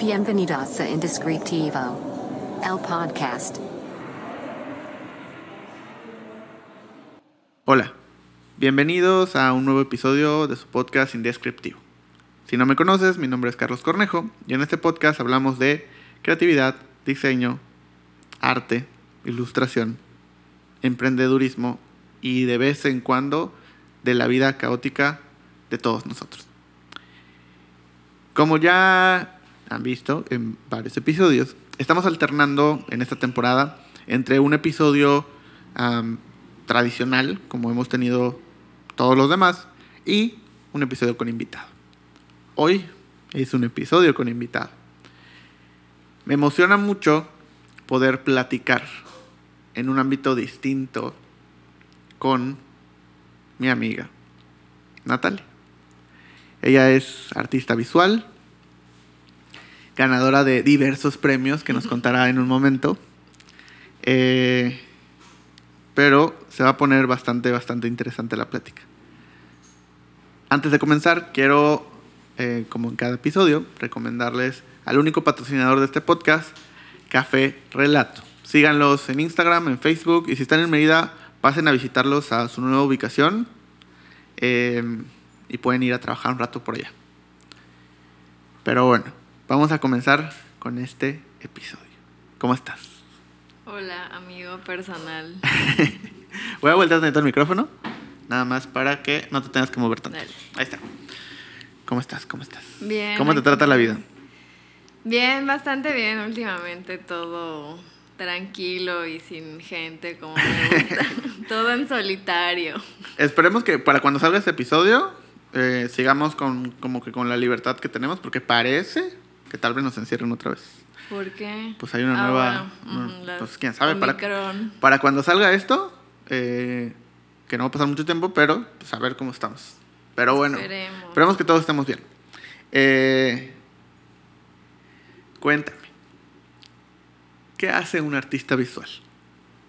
Bienvenidos a Indescriptivo, el podcast. Hola, bienvenidos a un nuevo episodio de su podcast Indescriptivo. Si no me conoces, mi nombre es Carlos Cornejo y en este podcast hablamos de creatividad, diseño, arte, ilustración, emprendedurismo y de vez en cuando de la vida caótica de todos nosotros. Como ya han visto en varios episodios, estamos alternando en esta temporada entre un episodio tradicional, como hemos tenido todos los demás, y un episodio con invitado. Hoy es un episodio con invitado. Me emociona mucho poder platicar en un ámbito distinto con mi amiga Natalia. Ella es artista visual, ganadora de diversos premios que nos contará en un momento. Eh, pero se va a poner bastante, bastante interesante la plática. Antes de comenzar, quiero, eh, como en cada episodio, recomendarles al único patrocinador de este podcast, Café Relato. Síganlos en Instagram, en Facebook y si están en Mérida, pasen a visitarlos a su nueva ubicación eh, y pueden ir a trabajar un rato por allá. Pero bueno, vamos a comenzar con este episodio. ¿Cómo estás? Hola, amigo personal. Voy a voltear tantito el micrófono, nada más para que no te tengas que mover tanto. Dale. Ahí está. ¿Cómo estás? ¿Cómo estás? Bien. ¿Cómo te aquí. trata la vida? Bien, bastante bien últimamente, todo tranquilo y sin gente como me gusta. todo en solitario. Esperemos que para cuando salga este episodio eh, sigamos con como que con la libertad que tenemos, porque parece que tal vez nos encierren otra vez. ¿Por qué? Pues hay una Ah, nueva, bueno, no, ujú, las pues quién sabe, para, Omicron. para cuando salga esto, eh, que no va a pasar mucho tiempo, pero pues a ver cómo estamos. Pero bueno, Esperemos. esperemos que todos estemos bien. Eh, cuéntame, ¿qué hace un artista visual?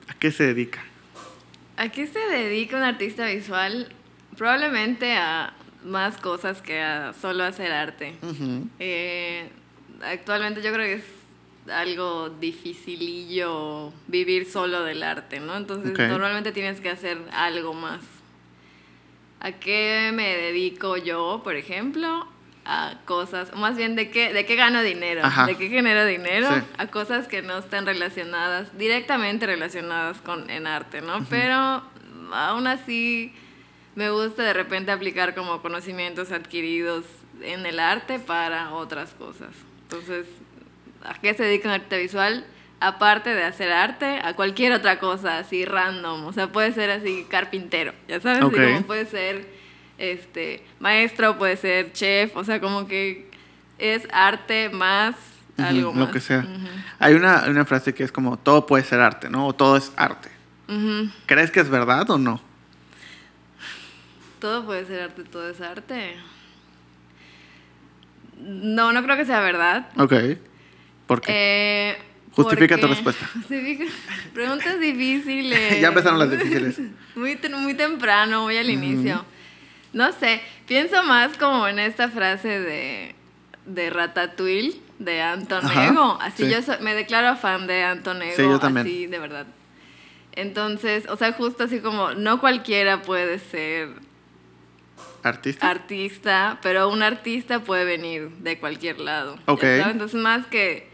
¿A qué se dedica? ¿A qué se dedica un artista visual? Probablemente a más cosas que a solo hacer arte. Ujú. Eh, actualmente yo creo que es algo dificilillo vivir solo del arte, ¿no? Entonces normalmente tienes que hacer algo más. ¿A qué me dedico yo, por ejemplo? A cosas, más bien de qué, de qué gano dinero, Ajá. de qué genero dinero, Sí. a cosas que no están relacionadas, directamente relacionadas con en arte, ¿no? Pero aún así me gusta de repente aplicar como conocimientos adquiridos en el arte para otras cosas. Entonces, ¿a qué se dedica un artista visual? Aparte de hacer arte, a cualquier otra cosa así random. O sea, puede ser así carpintero, ya sabes. Así como puede ser este maestro, puede ser chef, o sea, como que es arte más algo más. Lo que sea. Hay una, una frase que es como, todo puede ser arte, ¿no? O todo es arte. ¿Crees que es verdad o no? Todo puede ser arte, todo es arte. No, no creo que sea verdad. Ok. ¿Por qué? Eh, Justifica tu respuesta. Justifica. Preguntas difíciles. Ya empezaron las difíciles. Muy, muy temprano, muy al inicio. No sé, pienso más como en esta frase de, de Ratatouille, de Anton Ajá. Así sí. yo me declaro fan de Anton Ego. Sí, yo también. Así, de verdad. Entonces, o sea, justo así como, no cualquiera puede ser ¿Artista? artista, pero un artista puede venir de cualquier lado. Ok. Entonces, más que,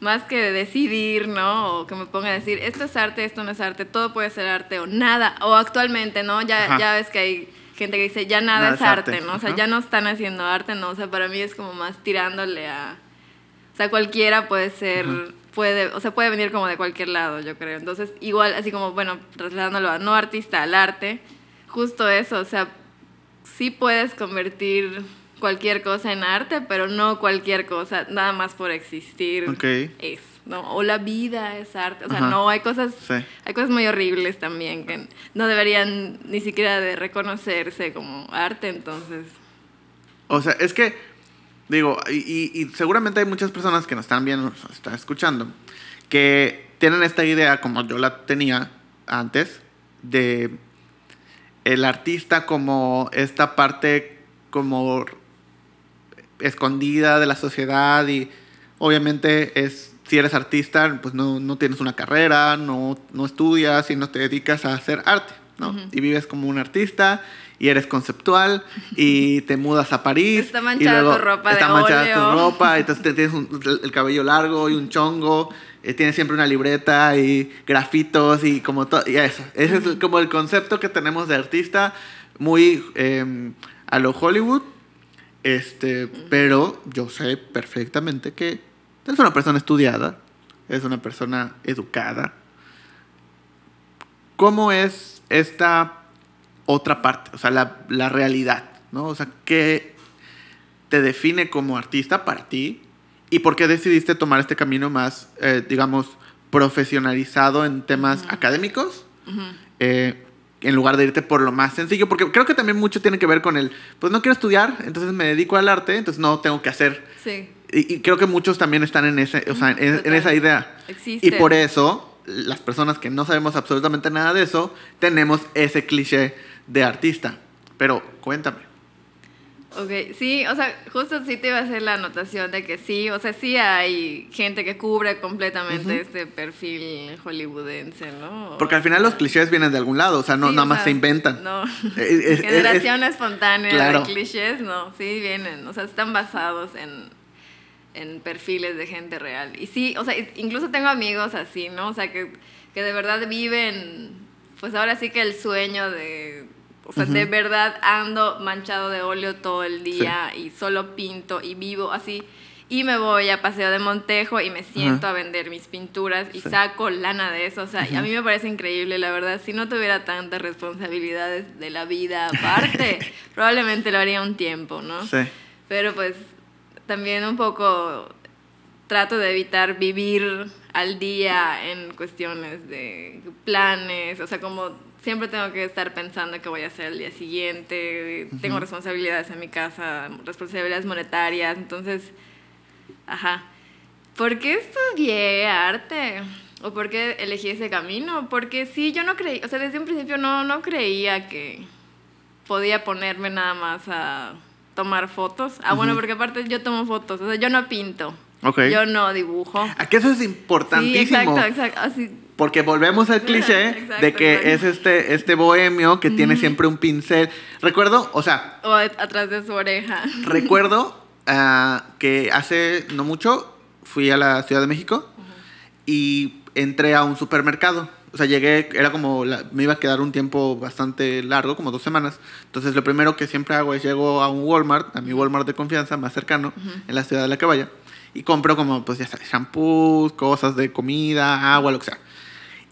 más que decidir, ¿no? O que me ponga a decir, esto es arte, esto no es arte, todo puede ser arte o nada. O actualmente, ¿no? Ya, Ajá. ya ves que hay gente que dice, ya nada, Nada es arte, arte, ¿no? O sea, ajá. ya no están haciendo arte, ¿no? O sea, para mí es como más tirándole a... O sea, cualquiera puede ser... Puede, o sea, puede venir como de cualquier lado, yo creo. Entonces, igual, así como, bueno, trasladándolo a no artista, al arte, justo eso, o sea, sí puedes convertir cualquier cosa en arte, pero no cualquier cosa, nada más por existir Ok. es, ¿no? O la vida es arte, o sea, Ajá. no, hay cosas, Sí. hay cosas muy horribles también que no deberían ni siquiera de reconocerse como arte, entonces, O sea, es que, digo, y, y- y seguramente hay muchas personas que nos están viendo, nos están escuchando, que tienen esta idea, como yo la tenía antes, de el artista como esta parte como escondida de la sociedad y obviamente es, si eres artista, pues no, no tienes una carrera, no, no estudias y no te dedicas a hacer arte, ¿no? Y vives como un artista y eres conceptual y te mudas a París. Está y manchada luego tu ropa de Está manchada óleo. tu ropa, entonces te- tienes un- el cabello largo y un chongo. Eh, tienes siempre una libreta y grafitos y como todo. Y eso. Ese es como el concepto que tenemos de artista, muy eh, a lo Hollywood. Este, pero yo sé perfectamente que es una persona estudiada, es una persona educada. ¿Cómo es esta otra parte? O sea, la, la realidad, ¿no? O sea, ¿qué te define como artista para ti? ¿Y por qué decidiste tomar este camino más, eh, digamos, profesionalizado en temas académicos? eh, en lugar de irte por lo más sencillo, porque creo que también mucho tiene que ver con el, pues no quiero estudiar, entonces me dedico al arte, entonces no tengo que hacer Sí. y, y creo que muchos también están en, ese, o sea, en, esa idea. Existe. Y por eso, las personas que no sabemos absolutamente nada de eso, tenemos ese cliché de artista. Pero cuéntame. Ok, sí, o sea, justo sí te iba a hacer la anotación de que sí, o sea, sí hay gente que cubre completamente este perfil hollywoodense, ¿no? Porque al final los clichés vienen de algún lado, o sea, no Sí, nada más sea, se inventan. No. Es- es- es- Generación espontánea claro. de clichés, no, sí vienen, o sea, están basados en, en perfiles de gente real. Y sí, o sea, incluso tengo amigos así, ¿no? O sea, que, que de verdad viven, pues ahora sí que el sueño de, o sea, de verdad ando manchado de óleo todo el día y solo pinto y vivo así. Y me voy a Paseo de Montejo y me siento a vender mis pinturas y Sí. saco lana de eso. O sea, y a mí me parece increíble, la verdad. Si no tuviera tantas responsabilidades de la vida aparte, probablemente lo haría un tiempo, ¿no? Sí. Pero pues también un poco trato de evitar vivir al día en cuestiones de planes, o sea, como siempre tengo que estar pensando qué voy a hacer el día siguiente, tengo responsabilidades en mi casa, responsabilidades monetarias, entonces, ajá. ¿Por qué estudié arte? ¿O por qué elegí ese camino? Porque sí, yo no creí, o sea, desde un principio no, no creía que podía ponerme nada más a tomar fotos. Ah, bueno, porque aparte yo tomo fotos, o sea, yo no pinto. Ok. Yo no dibujo. Aquí eso es Sí, importantísimo. exacto, exacto. Así, Porque volvemos al cliché de que es este, este bohemio que tiene siempre un pincel. Recuerdo, o sea, o at- atrás de su oreja. Recuerdo ah, que hace no mucho fui a la Ciudad de México y entré a un supermercado. O sea, llegué, era como, la- me iba a quedar un tiempo bastante largo, como dos semanas. Entonces, lo primero que siempre hago es llego a un Walmart, a mi Walmart de confianza más cercano, en la ciudad de la que vaya, y compro como, pues ya sabes, shampoos, cosas de comida, agua, lo que sea.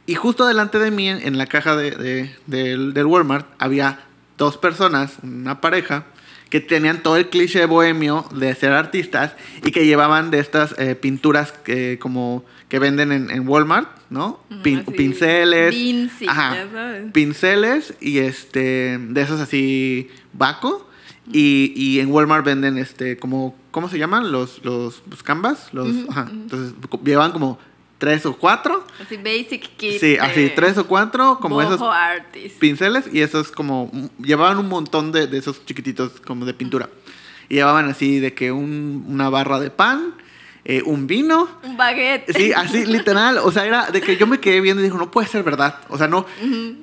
Y justo delante de mí, en, en la caja de, de- del, del Walmart, había dos personas, una pareja, que tenían todo el cliché bohemio de ser artistas y que llevaban de estas eh, pinturas que como que venden en, en Walmart, ¿no? Pin- pinceles. Vinci, ajá, ya sabes. Pinceles y este de esos así Baco. Y, y en Walmart venden este como ¿cómo se llaman? Los los, los canvas, los ajá. Entonces llevan como tres o cuatro. Así, basic kit. Sí, así tres o cuatro como boho esos artist. pinceles y esos como llevaban un montón de, de esos chiquititos como de pintura y llevaban así de que un- una barra de pan eh, un vino Un baguette. sí así literal o sea era de que yo me quedé viendo y dijo no puede ser verdad o sea no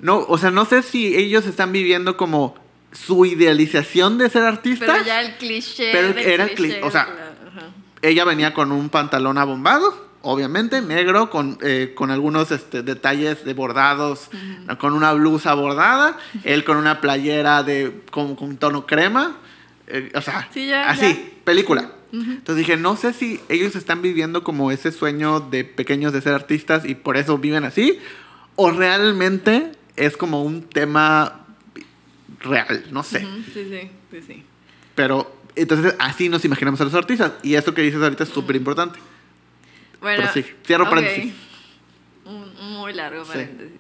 no o sea no sé si ellos están viviendo como su idealización de ser artista Pero ya el cliché. Pero era cliché, cli- o sea, ella venía con un pantalón abombado, obviamente, negro, con, eh, con algunos este, detalles de bordados, con una blusa bordada, él con una playera de con, con tono crema, eh, o sea, Sí, ya, así, ya. película. Entonces dije, no sé si ellos están viviendo como ese sueño de pequeños de ser artistas y por eso viven así, o realmente es como un tema real, no sé. Sí, sí, sí, sí. Pero entonces así nos imaginamos a los artistas. Y esto que dices ahorita es súper importante. Bueno, Prosigue. Cierro ok. paréntesis. Un muy largo Sí. paréntesis.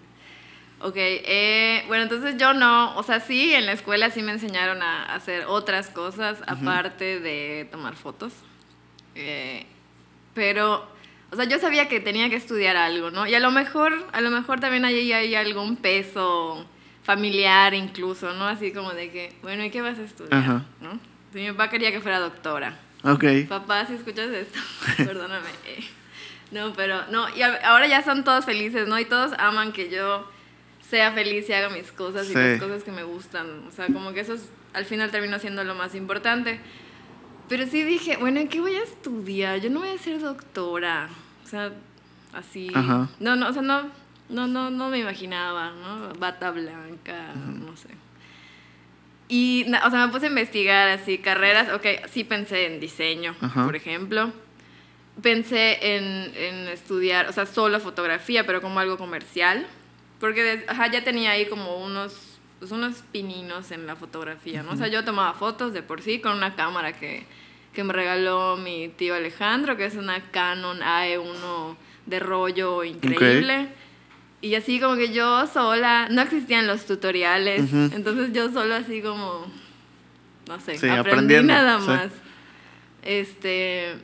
Ok, eh, bueno, entonces yo no, o sea, sí, en la escuela sí me enseñaron a hacer otras cosas aparte de tomar fotos. Eh, pero, o sea, yo sabía que tenía que estudiar algo, ¿no? Y a lo mejor, a lo mejor también ahí hay algún peso familiar incluso, ¿no? Así como de que, bueno, ¿y qué vas a estudiar? Ajá. ¿no? Sí, mi papá quería que fuera doctora. Ok. Papá, si escuchas esto, perdóname. No, pero no, y ahora ya son todos felices, ¿no? Y todos aman que yo sea feliz y haga mis cosas y las cosas que me gustan. O sea, como que eso es- al final terminó siendo lo más importante. Pero sí dije, bueno, ¿en qué voy a estudiar? Yo no voy a ser doctora. O sea, así. Ajá. No, no, o sea, no, no, no, no me imaginaba, ¿no? Bata blanca, no sé. Y, o sea, me puse a investigar así, carreras, ok, sí pensé en diseño, Ajá. por ejemplo. Pensé en, en estudiar, o sea, solo fotografía, pero como algo comercial. Porque des- ajá, ya tenía ahí como unos, pues unos pininos en la fotografía, ¿no? O sea, yo tomaba fotos de por sí con una cámara que, que me regaló mi tío Alejandro, que es una Canon AE1 de rollo increíble. Y así como que yo sola, no existían los tutoriales, Ujú. entonces yo solo así como, no sé, Sí, aprendí nada sí. más. Este,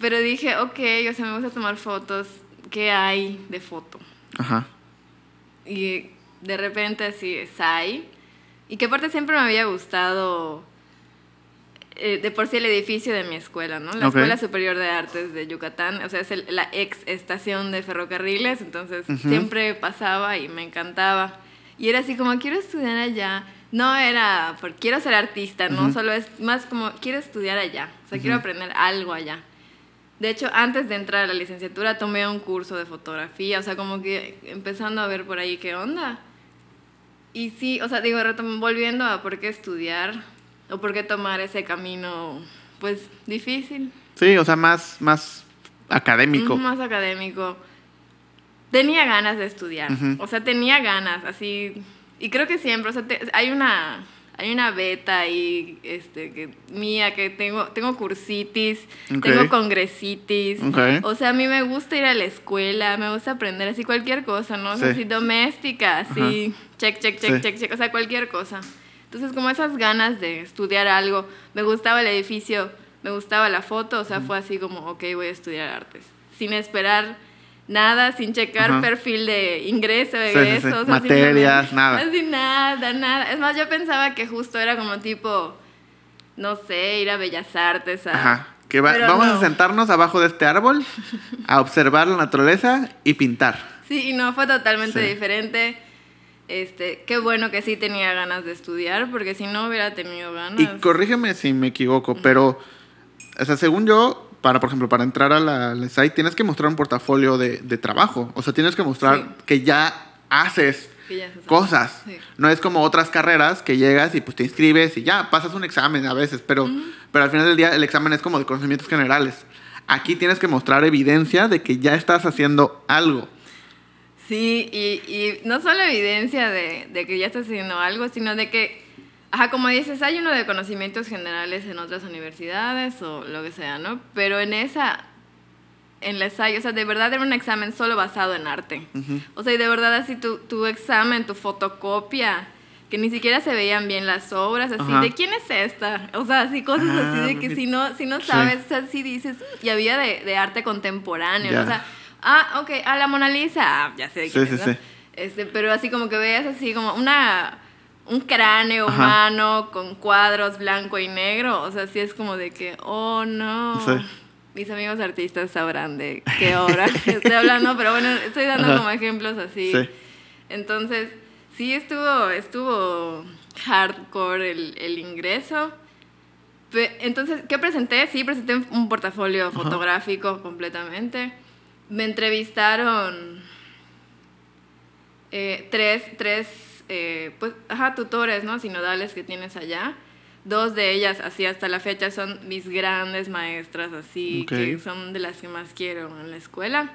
pero dije, ok, o sea, me gusta tomar fotos, ¿qué hay de foto? Ajá. Y de repente así, SAI. Y que aparte siempre me había gustado eh, de por sí el edificio de mi escuela, ¿no? La Ok. Escuela Superior de Artes de Yucatán, o sea, es el- la ex estación de ferrocarriles, entonces Ujú. siempre pasaba y me encantaba. Y era así como, quiero estudiar allá. No era por quiero ser artista, no, Ujú. solo es más como, quiero estudiar allá, o sea, quiero Ujú. aprender algo allá. De hecho, antes de entrar a la licenciatura tomé un curso de fotografía, o sea, como que empezando a ver por ahí qué onda. Y sí, o sea, digo, volviendo a por qué estudiar o por qué tomar ese camino, pues difícil, Sí, o sea, más, más académico. Más académico. Tenía ganas de estudiar, Ujú. o sea, tenía ganas, así, y creo que siempre, o sea, te- hay una hay una beta ahí este que mía que tengo tengo cursitis, Ok. tengo congresitis. Ok. O sea, a mí me gusta ir a la escuela, me gusta aprender así cualquier cosa, ¿no? O sea, Sí. así doméstica, así check check check Sí. check check, o sea, cualquier cosa. Entonces, como esas ganas de estudiar algo, me gustaba el edificio, me gustaba la foto, o sea, fue así como, ok, voy a estudiar artes. Sin esperar nada, sin checar Ajá. perfil de ingreso, Sí, sí, sí. sea, Materias, nada. Así nada, nada. Es más, yo pensaba que justo era como tipo, no sé, ir a Bellas Artes. A... Ajá. Que va- vamos no. a sentarnos abajo de este árbol, a observar la naturaleza y pintar. Sí, y no, fue totalmente Sí. diferente. Este, qué bueno que sí tenía ganas de estudiar, porque si no hubiera tenido ganas. Y corrígeme si me equivoco, pero, o sea, según yo, para, por ejemplo, para entrar a la, al site tienes que mostrar un portafolio de, de trabajo. O sea, tienes que mostrar Sí. que ya haces Que ya cosas. Sí. No es como otras carreras que llegas y pues te inscribes y ya, pasas un examen a veces, pero, pero al final del día el examen es como de conocimientos generales. Aquí tienes que mostrar evidencia de que ya estás haciendo algo. Sí, y, y no solo evidencia de, de que ya estás haciendo algo, sino de que, ajá, como dices, hay uno de conocimientos generales en otras universidades o lo que sea, ¿no? Pero en esa, en la SAI, o sea, de verdad era un examen solo basado en arte. Ujú. O sea, y de verdad así tu, tu examen, tu fotocopia, que ni siquiera se veían bien las obras, así, Ajá. ¿de quién es esta? O sea, así cosas Ah, así de que si no, si no Sí. sabes, o sea, si dices, y había de, de arte contemporáneo, ¿no? O sea, ah, ok, a la Mona Lisa, ah, ya sé de Sí, quién sí, es, ¿no? sí. Este, pero así como que veas así como una un cráneo Ajá. humano con cuadros blanco y negro, o sea, sí es como de que, oh no. Sí. Mis amigos artistas sabrán de qué obra estoy hablando, pero bueno, estoy dando Ajá. como ejemplos así. Sí. Entonces, sí estuvo, estuvo hardcore el, el ingreso. Entonces, ¿qué presenté? Sí, presenté un portafolio fotográfico completamente. Me entrevistaron eh, tres, tres eh, pues, ajá, tutores, ¿no? Sinodales que tienes allá. Dos de ellas, así hasta la fecha, son mis grandes maestras, así, que son de las que más quiero en la escuela.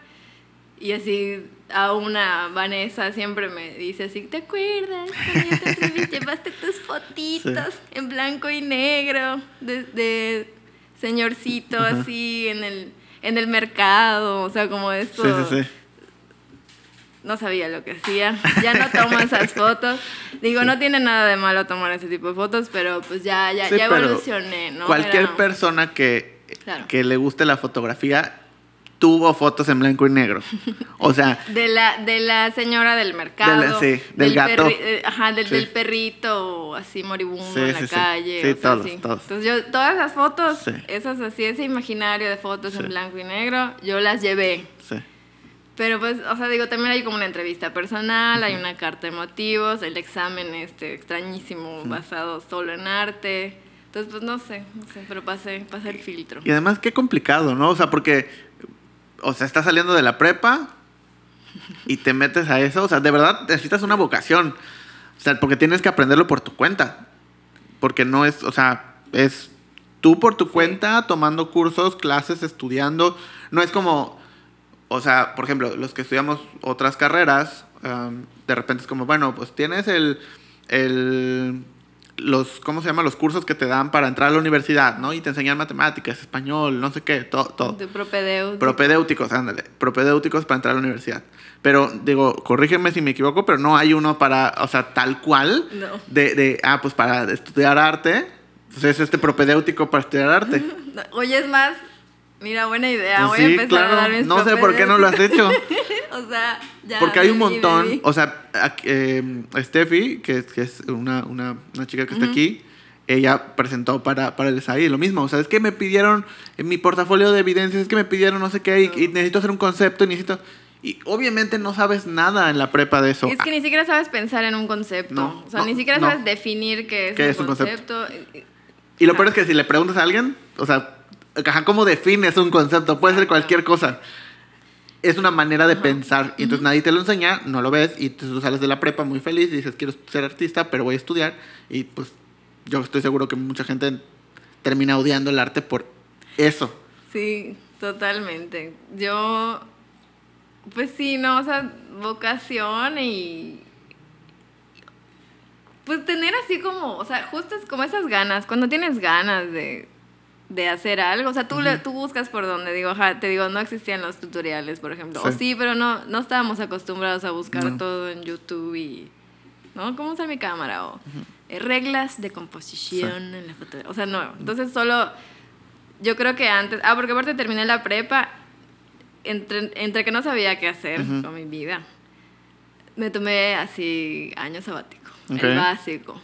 Y así, a una Vanessa siempre me dice así, ¿te acuerdas? Cuando te llevaste tus fotitos en blanco y negro de, de señorcito así en el, en el mercado, o sea, como esto. Sí, sí, sí. No sabía lo que hacía. Ya no tomo esas fotos. Digo, no tiene nada de malo tomar ese tipo de fotos, pero pues ya, ya, Sí, ya evolucioné, ¿no? Cualquier Era- persona que, Claro. que le guste la fotografía tuvo fotos en blanco y negro. O sea, De la, de la señora del mercado. De la- sí, del gato. eh, ajá, del, Sí. del perrito así moribundo Sí, en la calle. Sí, o todos, todos. Entonces yo, todas esas fotos, esas así, ese imaginario de fotos en blanco y negro, yo las llevé. Pero pues, o sea, digo, también hay como una entrevista personal, hay una carta de motivos, el examen este extrañísimo basado solo en arte. Entonces, pues no sé, no sé, pero pasé, pasé el filtro. Y además, qué complicado, ¿no? O sea, porque, o sea, estás saliendo de la prepa y te metes a eso. O sea, de verdad necesitas una vocación. O sea, porque tienes que aprenderlo por tu cuenta. Porque no es, o sea, es tú por tu cuenta, tomando cursos, clases, estudiando. No es como, o sea, por ejemplo, los que estudiamos otras carreras, um, de repente es como, bueno, pues tienes el, el, los, ¿cómo se llama? Los cursos que te dan para entrar a la universidad, ¿no? Y te enseñan matemáticas, español, no sé qué, todo, todo. De propedéutico. Propedéuticos, ándale. Propedéuticos para entrar a la universidad. Pero, digo, corrígeme si me equivoco, pero no hay uno para, o sea, tal cual. No. De, de ah, pues para estudiar arte. Pues es este propedéutico para estudiar arte. Oye, es más, mira, buena idea. Pues Voy a empezar a dar claro. mis No sé por qué no lo has hecho. o sea, ya. Porque hay un montón. O sea, eh, Steffi, que, es- que es una, una, una chica que está aquí, ella presentó para, para el SAI lo mismo. O sea, es que me pidieron en mi portafolio de evidencias, es que me pidieron no sé qué, y, y necesito hacer un concepto, y necesito. Y obviamente no sabes nada en la prepa de eso. Es que ni siquiera sabes pensar en un concepto. No, o sea, no, ni siquiera no. sabes definir qué es, ¿Qué un, es un concepto. Y lo peor es que si le preguntas a alguien, o sea, ajá, ¿cómo defines un concepto? Puede ser cualquier cosa. Es una manera de pensar. Y entonces nadie te lo enseña, no lo ves, y tú sales de la prepa muy feliz y dices, quiero ser artista, pero voy a estudiar. Y pues yo estoy seguro que mucha gente termina odiando el arte por eso. Sí, totalmente. Yo, pues sí, no, o sea, vocación y... Pues tener así como, o sea, justo es como esas ganas, cuando tienes ganas de, de hacer algo, o sea, tú, le- tú buscas por donde, digo, ajá, te digo, no existían los tutoriales, por ejemplo, o Sí. pero no, no estábamos acostumbrados a buscar No. todo en YouTube y, ¿no? ¿Cómo usar mi cámara? O eh, reglas de composición en la foto, o sea, no, entonces solo yo creo que antes, ah, porque aparte terminé la prepa, entre, entre que no sabía qué hacer con mi vida, me tomé así año sabático, el básico.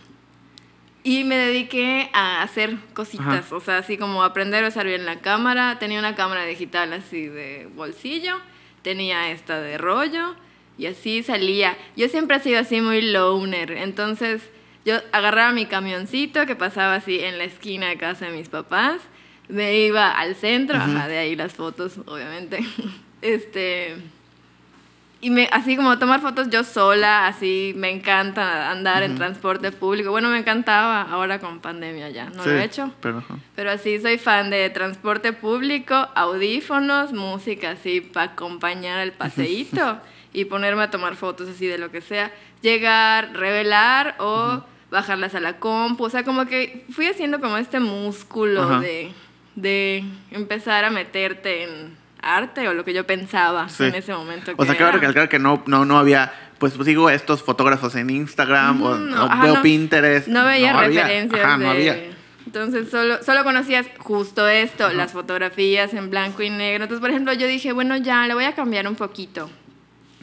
Y me dediqué a hacer cositas, o sea, así como aprender a usar bien la cámara. Tenía una cámara digital así de bolsillo, tenía esta de rollo y así salía. Yo siempre he sido así muy loner, entonces yo agarraba mi camioncito que pasaba así en la esquina de casa de mis papás, me iba al centro, ajá, de ahí las fotos, obviamente. Este, y me, así como tomar fotos yo sola, así me encanta andar en transporte público. Bueno, me encantaba ahora con pandemia ya, no Sí, lo he hecho. Pero, así soy fan de transporte público, audífonos, música así para acompañar el paseíto y ponerme a tomar fotos así de lo que sea. Llegar, revelar o bajarlas a la compu. O sea, como que fui haciendo como este músculo de, de empezar a meterte en arte o lo que yo pensaba Sí. en ese momento. O sea, era. recalcar que no, no, no había, pues sigo estos fotógrafos en Instagram o, No, o ajá, veo no- Pinterest. No veía había. referencias Ajá, de... no había. Entonces solo, solo conocías justo esto, las fotografías en blanco y negro. Entonces, por ejemplo, yo dije, bueno, ya, le voy a cambiar un poquito.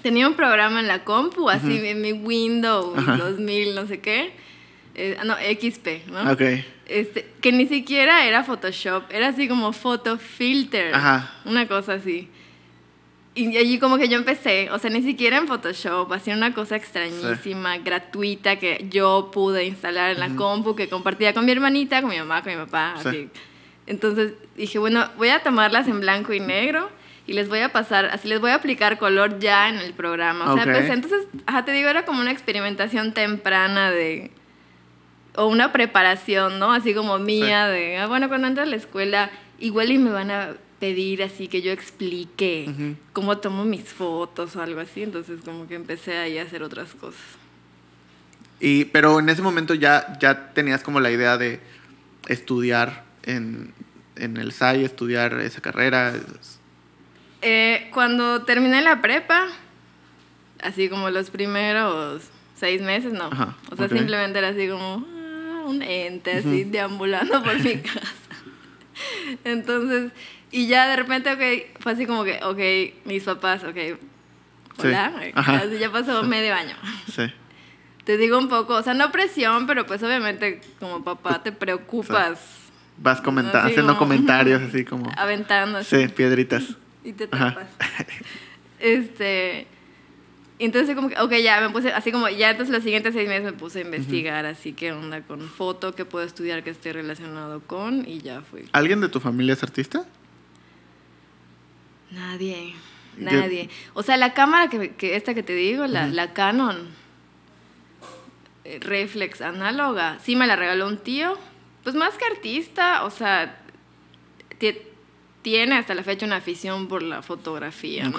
Tenía un programa en la compu, así en mi Windows Ajá. 2000, no sé qué. Eh, no, XP, ¿no? Ok. Este, que ni siquiera era Photoshop, era así como photo filter. Ajá. Una cosa así. Y allí como que yo empecé, o sea, ni siquiera en Photoshop, hacía una cosa extrañísima, gratuita, que yo pude instalar en la compu, que compartía con mi hermanita, con mi mamá, con mi papá, Sí. así. Entonces dije, bueno, voy a tomarlas en blanco y negro y les voy a pasar, así les voy a aplicar color ya en el programa. O sea, Ok. empecé, entonces, ajá, te digo, era como una experimentación temprana de, o una preparación, ¿no? Así como mía de, ah, bueno, cuando entre a la escuela, igual y me van a pedir así que yo explique cómo tomo mis fotos o algo así, entonces como que empecé ahí a hacer otras cosas. Y, pero en ese momento ya, ya tenías como la idea de estudiar en, en el SAI, estudiar esa carrera. Eh, cuando terminé la prepa, así como los primeros seis meses, no. Ajá, o sea, simplemente era así como un ente, así deambulando por mi casa. Entonces, Y ya de repente, ok, fue así como que, ok, mis papás, ok, hola, Sí, así ya pasó medio año. Sí. Te digo un poco, o sea, no presión, pero pues obviamente como papá te preocupas Vas comentando, haciendo comentarios así como... aventando así Sí, piedritas. y te Ajá. tapas. Este, entonces como que, ok, ya me puse, así como, ya entonces los siguientes seis meses me puse a investigar, así que onda con foto, que puedo estudiar que esté relacionado con, y ya fui. ¿Alguien de tu familia es artista? Nadie, nadie. O sea, la cámara que, que esta que te digo, la, la Canon eh, Reflex análoga, sí me la regaló un tío. Pues más que artista, o sea, ti- tiene hasta la fecha una afición por la fotografía, ¿no?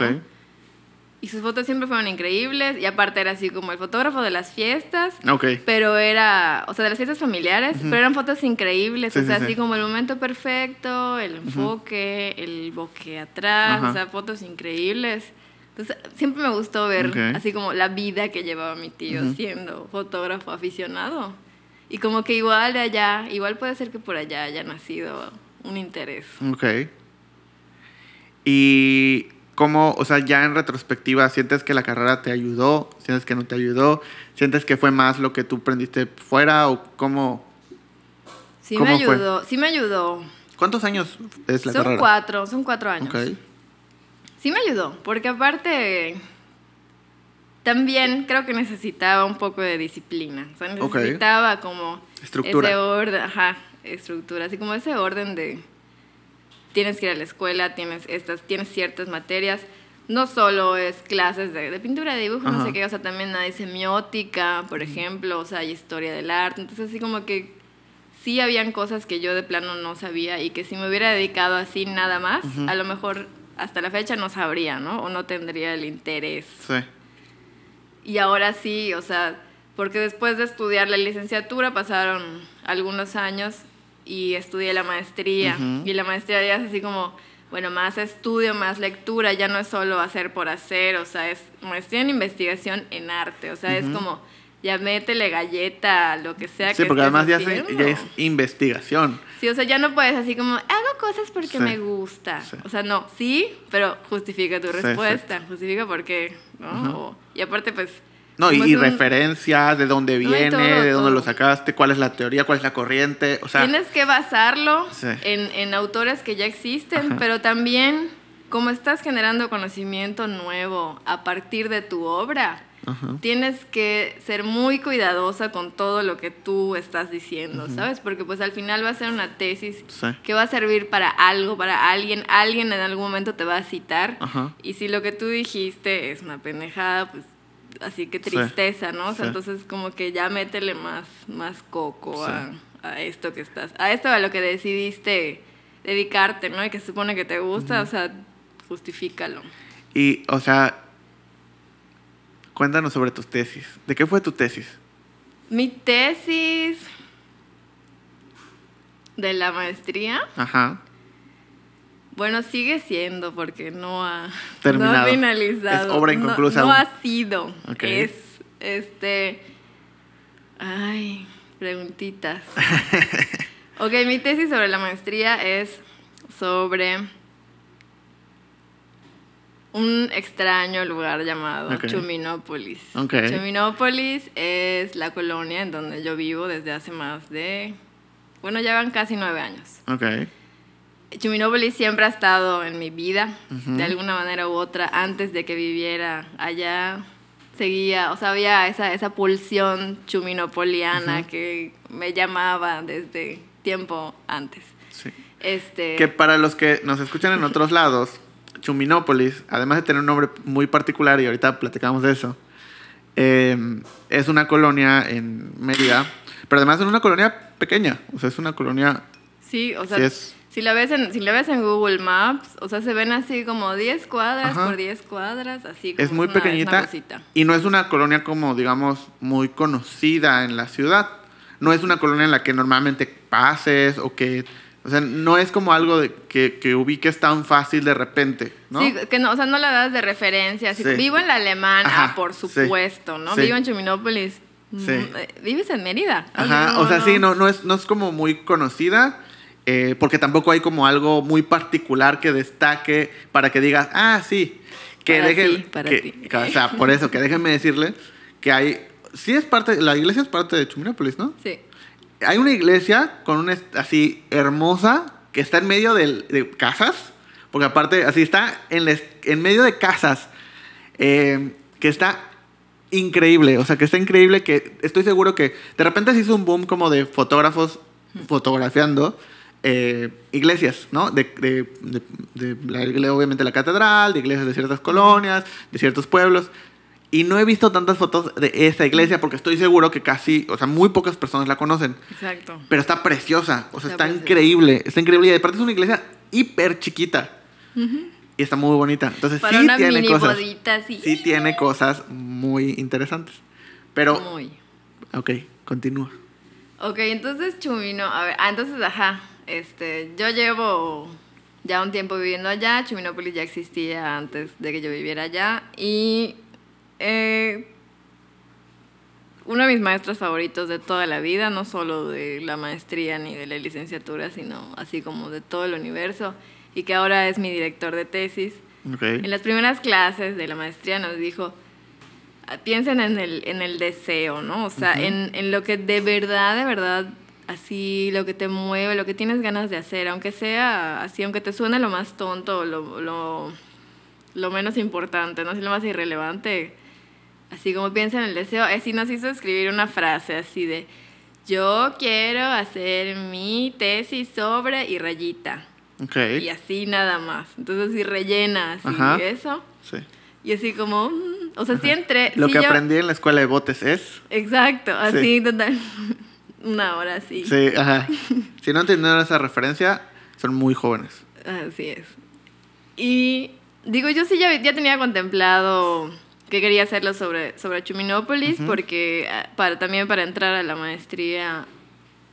Y sus fotos siempre fueron increíbles, y aparte era así como el fotógrafo de las fiestas, Ok. pero era, o sea, de las fiestas familiares, pero eran fotos increíbles, Sí, o sea, sí. así como el momento perfecto, el enfoque, el bokeh atrás, o sea, fotos increíbles. Entonces, siempre me gustó ver así como la vida que llevaba mi tío siendo fotógrafo aficionado. Y como que igual de allá, igual puede ser que por allá haya nacido un interés. Ok. Y cómo, o sea, ya en retrospectiva, ¿sientes que la carrera te ayudó? ¿Sientes que no te ayudó? ¿Sientes que fue más lo que tú aprendiste fuera o cómo? Sí me ayudó, sí me ayudó. ¿Cuántos años es la son carrera? cuatro, son cuatro años. Ok. Sí me ayudó, porque aparte también creo que necesitaba un poco de disciplina. O sea, necesitaba como Estructura. ese orden, ajá, estructura, así como ese orden de tienes que ir a la escuela, tienes estas, tienes ciertas materias. No solo es clases de, de pintura, de dibujo, no sé qué, o sea, también hay semiótica, por ejemplo, o sea, hay historia del arte. Entonces, así como que sí habían cosas que yo de plano no sabía y que si me hubiera dedicado así nada más, a lo mejor hasta la fecha no sabría, ¿no? O no tendría el interés. Sí. Y ahora sí, o sea, porque después de estudiar la licenciatura pasaron algunos años y estudié la maestría. Y la maestría ya es así como, bueno, más estudio, más lectura, ya no es solo hacer por hacer, o sea, es maestría en investigación en arte, o sea, es como, ya métele galleta, lo que sea Sí, que porque además ya, se- ya es investigación. Sí, o sea, ya no puedes así como, hago cosas porque Sí. me gusta. Sí. O sea, no, sí, pero justifica tu Sí, respuesta, justifica por qué, ¿no? Y aparte, pues... No, y, y un- referencias, de dónde viene, todo, de dónde todo. lo sacaste, cuál es la teoría, cuál es la corriente. O sea, Tienes que basarlo Sí. en, en autores que ya existen, Ajá. pero también como estás generando conocimiento nuevo a partir de tu obra, Ajá. tienes que ser muy cuidadosa con todo lo que tú estás diciendo, ¿sabes? Porque pues al final va a ser una tesis Sí. que va a servir para algo, para alguien, alguien en algún momento te va a citar, Ajá. y si lo que tú dijiste es una pendejada, pues así que Sí. tristeza, ¿no? O sea, Sí. entonces como que ya métele más, más coco Sí. a, a esto que estás, a esto a lo que decidiste dedicarte, ¿no? Y que se supone que te gusta, o sea, justifícalo. Y, o sea, cuéntanos sobre tus tesis. ¿De qué fue tu tesis? Mi tesis de la maestría, Ajá. Bueno, sigue siendo porque no ha, Terminado. no ha finalizado. Es obra No- inconclusa No, aún. ha sido. Ok. Es, este, ay, preguntitas. ok, mi tesis sobre la maestría es sobre un extraño lugar llamado Ok. Chuminópolis. Ok. Chuminópolis es la colonia en donde yo vivo desde hace más de, bueno, ya van casi nueve años. Ok. Chuminópolis siempre ha estado en mi vida, de alguna manera u otra, antes de que viviera allá. Seguía, o sea, había esa, esa pulsión chuminopoliana que me llamaba desde tiempo antes. Sí. Este, Que para los que nos escuchan en otros lados, Chuminópolis, además de tener un nombre muy particular, y ahorita platicamos de eso, eh, es una colonia en Mérida, pero además es una colonia pequeña, o sea, es una colonia... sí, o sea, sí es- si, la ves en, si la ves en Google Maps, o sea, se ven así como 10 cuadras Ajá. por 10 cuadras, así como Es muy una- pequeñita y no es una colonia como, digamos, muy conocida en la ciudad. No es una colonia en la que normalmente pases o que... O sea, no es como algo de que, que ubiques tan fácil de repente, ¿no? Sí, que no, o sea, no la das de referencia. Sí. Vivo en la alemana, Ajá, por sí. supuesto, ¿no? Sí. Vivo en Chuminópolis. Sí. Mm, eh, ¿Vives en Mérida? Ajá, o sea, sí, no, no, es, no es como muy conocida eh, porque tampoco hay como algo muy particular que destaque para que digas, ah, sí, que Para dejen, ti, para que- ti. O sea, por eso, que déjenme decirle que hay, sí es parte, la iglesia es parte de Chuminópolis, ¿no? Sí. Hay una iglesia con una así hermosa que está en medio del- de, casas, porque aparte así está en, la es- en medio de casas, eh, que está increíble, o sea, que está increíble que estoy seguro que de repente se hizo un boom como de fotógrafos fotografiando eh, iglesias, ¿no? De, de- de- de la igle- obviamente la catedral, de iglesias de ciertas colonias, de ciertos pueblos. Y no he visto tantas fotos de esta iglesia porque estoy seguro que casi, o sea, muy pocas personas la conocen. Exacto. Pero está preciosa, o sea, Está increíble, está increíble. Y aparte es una iglesia hiper chiquita. Y está muy bonita. Entonces Para sí una tiene mini cosas. bodita así. Sí tiene cosas muy interesantes. Pero, Muy. ok, continúa. Ok, entonces Chumino, a ver, ah, entonces, ajá, este, yo llevo ya un tiempo viviendo allá, Chuminópolis ya existía antes de que yo viviera allá y eh, uno de mis maestros favoritos de toda la vida, no solo de la maestría ni de la licenciatura, sino así como de todo el universo y que ahora es mi director de tesis. En las primeras clases de la maestría nos dijo, piensen en el, en el deseo, ¿no? O sea, en, en lo que de verdad, de verdad, así, lo que te mueve, lo que tienes ganas de hacer, aunque sea así, aunque te suene lo más tonto, lo, lo, lo menos importante, no sé, lo más irrelevante, así como piensa en el deseo, así nos hizo escribir una frase así de, yo quiero hacer mi tesis sobre y rayita. Ok. Y así nada más. Entonces sí rellena así Ajá. eso. Sí. Y así como, mm, o sea, sí entré. Lo sí que yo- aprendí en la escuela de botes es. Exacto, así total. Una hora así. Sí, ajá. si no entendieron esa referencia, son muy jóvenes. Así es. Y digo, yo sí ya, ya tenía contemplado que quería hacerlo sobre, sobre Chuminópolis, porque ah, para, también para entrar a la maestría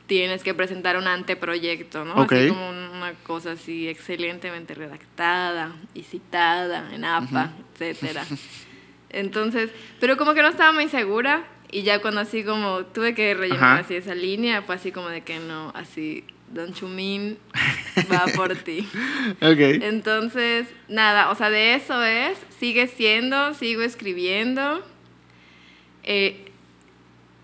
tienes que presentar un anteproyecto, ¿no? Ok. Así como una cosa así excelentemente redactada y citada en APA, etcétera. Entonces, pero como que no estaba muy segura y ya cuando así como tuve que rellenar Ajá. así esa línea, fue así como de que no, así, Don Chumín va por ti. Ok. Entonces, nada, o sea, de eso es, sigue siendo, sigo escribiendo. Eh,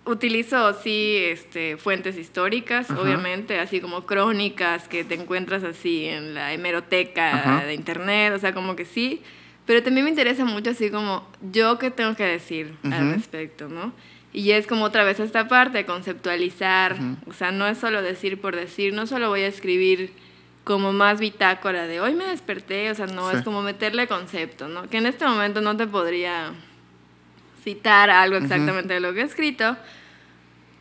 utilizo, sí, este, fuentes históricas, Ajá. obviamente, así como crónicas que te encuentras así en la hemeroteca Ajá. de internet, o sea, como que sí. Pero también me interesa mucho así como yo qué tengo que decir al Ujú. respecto, ¿no? Y es como otra vez esta parte, conceptualizar, Ujú. o sea, no es solo decir por decir, no solo voy a escribir como más bitácora de hoy me desperté, o sea, no, Sí. es como meterle concepto, ¿no? Que en este momento no te podría citar algo exactamente de lo que he escrito,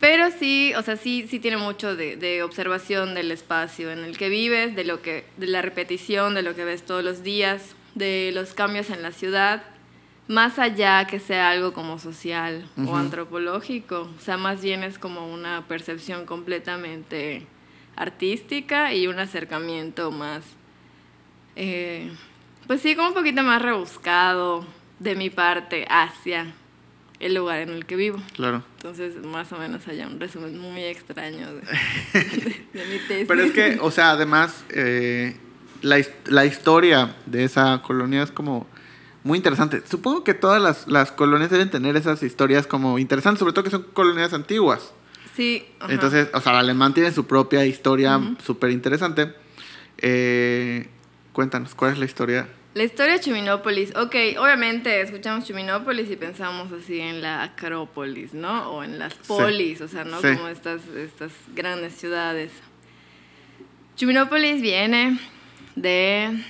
pero sí, o sea, sí, sí tiene mucho de, de observación del espacio en el que vives, de, lo que, de la repetición, de lo que ves todos los días, de los cambios en la ciudad, más allá que sea algo como social o antropológico, o sea, más bien es como una percepción completamente artística y un acercamiento más, eh, pues sí, como un poquito más rebuscado de mi parte hacia el lugar en el que vivo. Claro. Entonces, más o menos haya un resumen muy extraño de, de- de mi tesis. Pero es que, o sea, además, eh, la, la historia de esa colonia es como muy interesante. Supongo que todas las, las colonias deben tener esas historias como interesantes, sobre todo que son colonias antiguas. Sí. ajá. Entonces, o sea, el alemán tiene su propia historia súper interesante. Eh, cuéntanos, ¿cuál es la historia? La historia de Chuminópolis. Ok, obviamente escuchamos Chuminópolis y pensamos así en la Acrópolis, ¿no? O en las polis, o sea, ¿no? Sí. Como estas, estas grandes ciudades. Chuminópolis viene de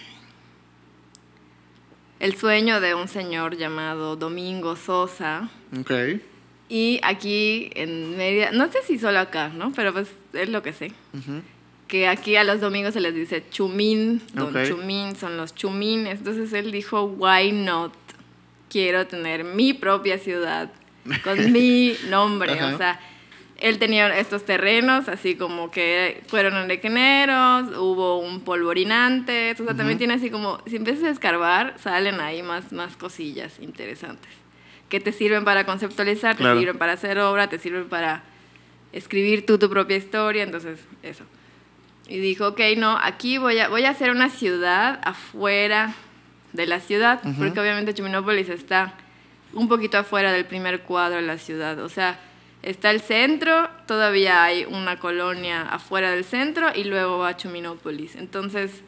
el sueño de un señor llamado Domingo Sosa. Ok. Y aquí en Mérida, no sé si solo acá, ¿no? Pero pues es lo que sé. Que aquí a los domingos se les dice chumín, don Ok. chumín, son los chumines. Entonces él dijo, why not? Quiero tener mi propia ciudad con mi nombre. O sea, él tenía estos terrenos, así como que fueron enrequeneros, hubo un polvorinante. O sea, también tiene así como, si empiezas a escarbar, salen ahí más, más cosillas interesantes. Que te sirven para conceptualizar, te sirven para hacer obra, te sirven para escribir tú tu propia historia. Entonces, eso. Y dijo, ok, no, aquí voy a, voy a hacer una ciudad afuera de la ciudad, porque obviamente Chuminópolis está un poquito afuera del primer cuadro de la ciudad. O sea, está el centro, todavía hay una colonia afuera del centro y luego va a Chuminópolis. Entonces,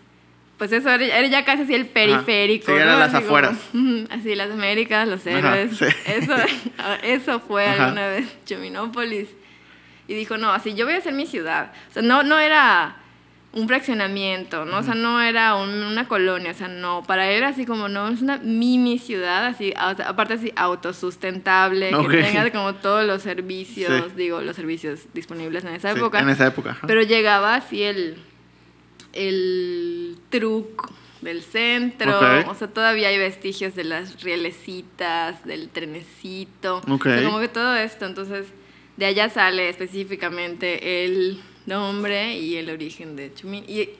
pues eso era, ya casi así el periférico. Sí, eran ¿no? las Así como, afueras. ujú, así las Américas, los Ajá, héroes. sí. Eso, eso fue Ajá. alguna vez Chuminópolis. Y dijo, no, así yo voy a hacer mi ciudad. O sea, no, no era un fraccionamiento, ¿no? O sea, no era un- una colonia, o sea, no. Para él era así como, no, es una mini ciudad, así, a- aparte así, autosustentable, que tenga como todos los servicios, Sí. digo, los servicios disponibles en esa Sí, época. en esa época. ajá. Pero llegaba así el, el truc del centro, o sea, todavía hay vestigios de las rielecitas, del trenecito, o sea, como que todo esto, entonces de allá sale específicamente el nombre y el origen de Chumín. Y,